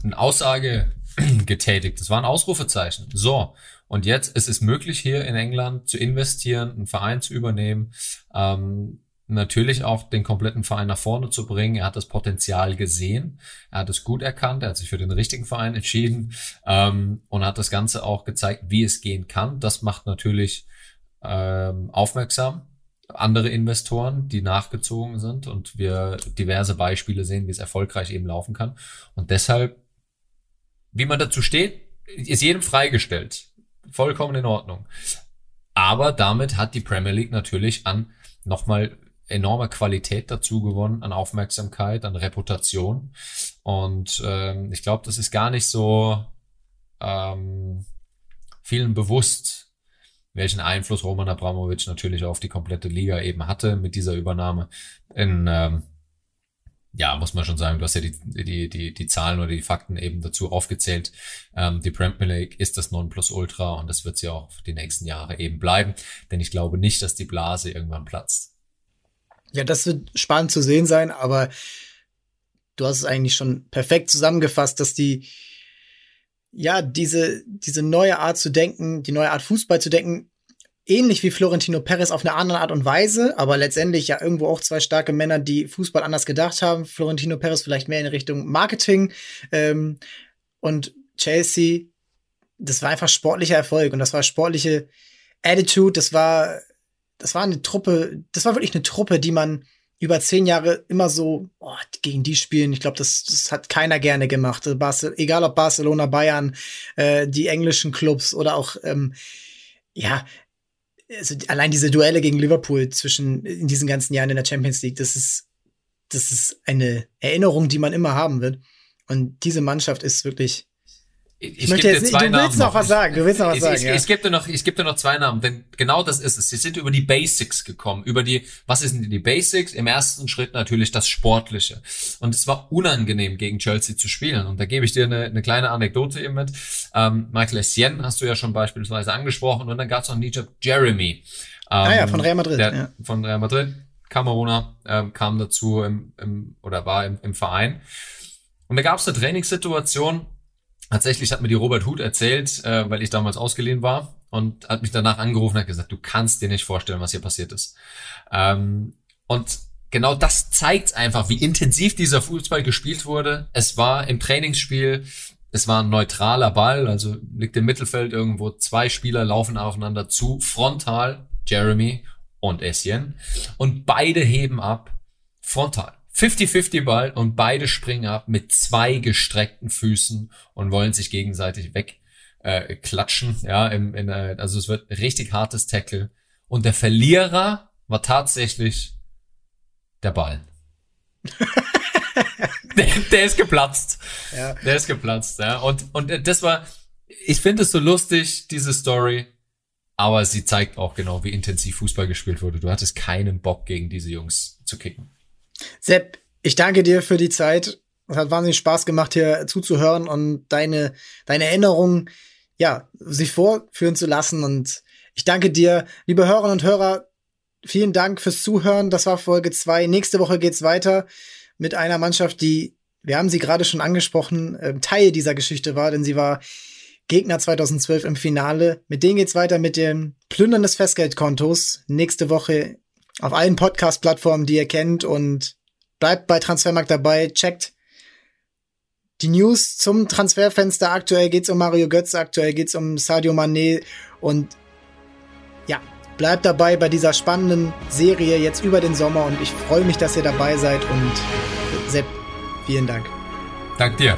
eine Aussage getätigt. Das war ein Ausrufezeichen. So, und jetzt ist es möglich, hier in England zu investieren, einen Verein zu übernehmen, ähm, natürlich auch den kompletten Verein nach vorne zu bringen. Er hat das Potenzial gesehen, er hat es gut erkannt, er hat sich für den richtigen Verein entschieden ähm, und hat das Ganze auch gezeigt, wie es gehen kann. Das macht natürlich ähm, aufmerksam andere Investoren, die nachgezogen sind und wir diverse Beispiele sehen, wie es erfolgreich eben laufen kann. Und deshalb, wie man dazu steht, ist jedem freigestellt vollkommen in Ordnung. Aber damit hat die Premier League natürlich an nochmal enorme Qualität dazu gewonnen, an Aufmerksamkeit, an Reputation. Und ähm, ich glaube, das ist gar nicht so ähm, vielen bewusst, welchen Einfluss Roman Abramovic natürlich auf die komplette Liga eben hatte mit dieser Übernahme. In, ähm, ja, muss man schon sagen, du hast ja die, die, die, die Zahlen oder die Fakten eben dazu aufgezählt. Ähm, die Premier League ist das Nonplusultra und das wird sie auch die nächsten Jahre eben bleiben, denn ich glaube nicht, dass die Blase irgendwann platzt. Ja, das wird spannend zu sehen sein, aber du hast es eigentlich schon perfekt zusammengefasst, dass die, ja, diese, diese neue Art zu denken, die neue Art Fußball zu denken, ähnlich wie Florentino Perez auf eine andere Art und Weise, aber letztendlich ja irgendwo auch zwei starke Männer, die Fußball anders gedacht haben. Florentino Perez vielleicht mehr in Richtung Marketing ähm, und Chelsea, das war einfach sportlicher Erfolg und das war sportliche Attitude, das war, das war eine Truppe, das war wirklich eine Truppe, die man über zehn Jahre immer so oh, gegen die spielen. Ich glaube, das, das hat keiner gerne gemacht. Barce egal ob Barcelona, Bayern, äh, die englischen Clubs oder auch ähm, ja, also allein diese Duelle gegen Liverpool zwischen in diesen ganzen Jahren in der Champions League, das ist, das ist eine Erinnerung, die man immer haben wird. Und diese Mannschaft ist wirklich. Ich, ich möchte jetzt nicht, du willst noch was sagen, du willst noch was ich, sagen. Ich, ja. ich, gebe dir noch, ich gebe dir noch zwei Namen, denn genau das ist es. Sie sind über die Basics gekommen, über die, was sind die Basics? Im ersten Schritt natürlich das Sportliche. Und es war unangenehm gegen Chelsea zu spielen. Und da gebe ich dir eine, eine kleine Anekdote eben mit. Ähm, Michael Essien hast du ja schon beispielsweise angesprochen und dann gab es noch Nijab Jeremy. Ähm, ah ja, von Real Madrid. Der, ja. Von Real Madrid. Kameruner ähm, kam dazu im, im, oder war im, im Verein. Und da gab es eine Trainingssituation. Tatsächlich hat mir die Robert Huth erzählt, äh, weil ich damals ausgeliehen war und hat mich danach angerufen und hat gesagt, du kannst dir nicht vorstellen, was hier passiert ist. Ähm, und genau das zeigt einfach, wie intensiv dieser Fußball gespielt wurde. Es war im Trainingsspiel, es war ein neutraler Ball, also liegt im Mittelfeld irgendwo, zwei Spieler laufen aufeinander zu, frontal, Jeremy und Essien, und beide heben ab, frontal. 50-50 Ball und beide springen ab mit zwei gestreckten Füßen und wollen sich gegenseitig weg äh. Ja, im, in, äh, also es wird richtig hartes Tackle. Und der Verlierer war tatsächlich der Ball. der, der ist geplatzt. Ja. Der ist geplatzt, ja. Und, und das war, ich finde es so lustig, diese Story. Aber sie zeigt auch genau, wie intensiv Fußball gespielt wurde. Du hattest keinen Bock, gegen diese Jungs zu kicken. Sepp, ich danke dir für die Zeit. Es hat wahnsinnig Spaß gemacht, hier zuzuhören und deine, deine Erinnerungen, ja, sich vorführen zu lassen. Und ich danke dir, liebe Hörerinnen und Hörer. Vielen Dank fürs Zuhören. Das war Folge zwei. Nächste Woche geht's weiter mit einer Mannschaft, die, wir haben sie gerade schon angesprochen, äh, Teil dieser Geschichte war, denn sie war Gegner 2012 im Finale. Mit denen geht's weiter mit dem Plündern des Festgeldkontos. Nächste Woche auf allen Podcast-Plattformen, die ihr kennt und bleibt bei Transfermarkt dabei, checkt die News zum Transferfenster. Aktuell geht's um Mario Götze, aktuell geht's um Sadio Mané und ja, bleibt dabei bei dieser spannenden Serie jetzt über den Sommer und ich freue mich, dass ihr dabei seid und Sepp, vielen Dank. Dank dir.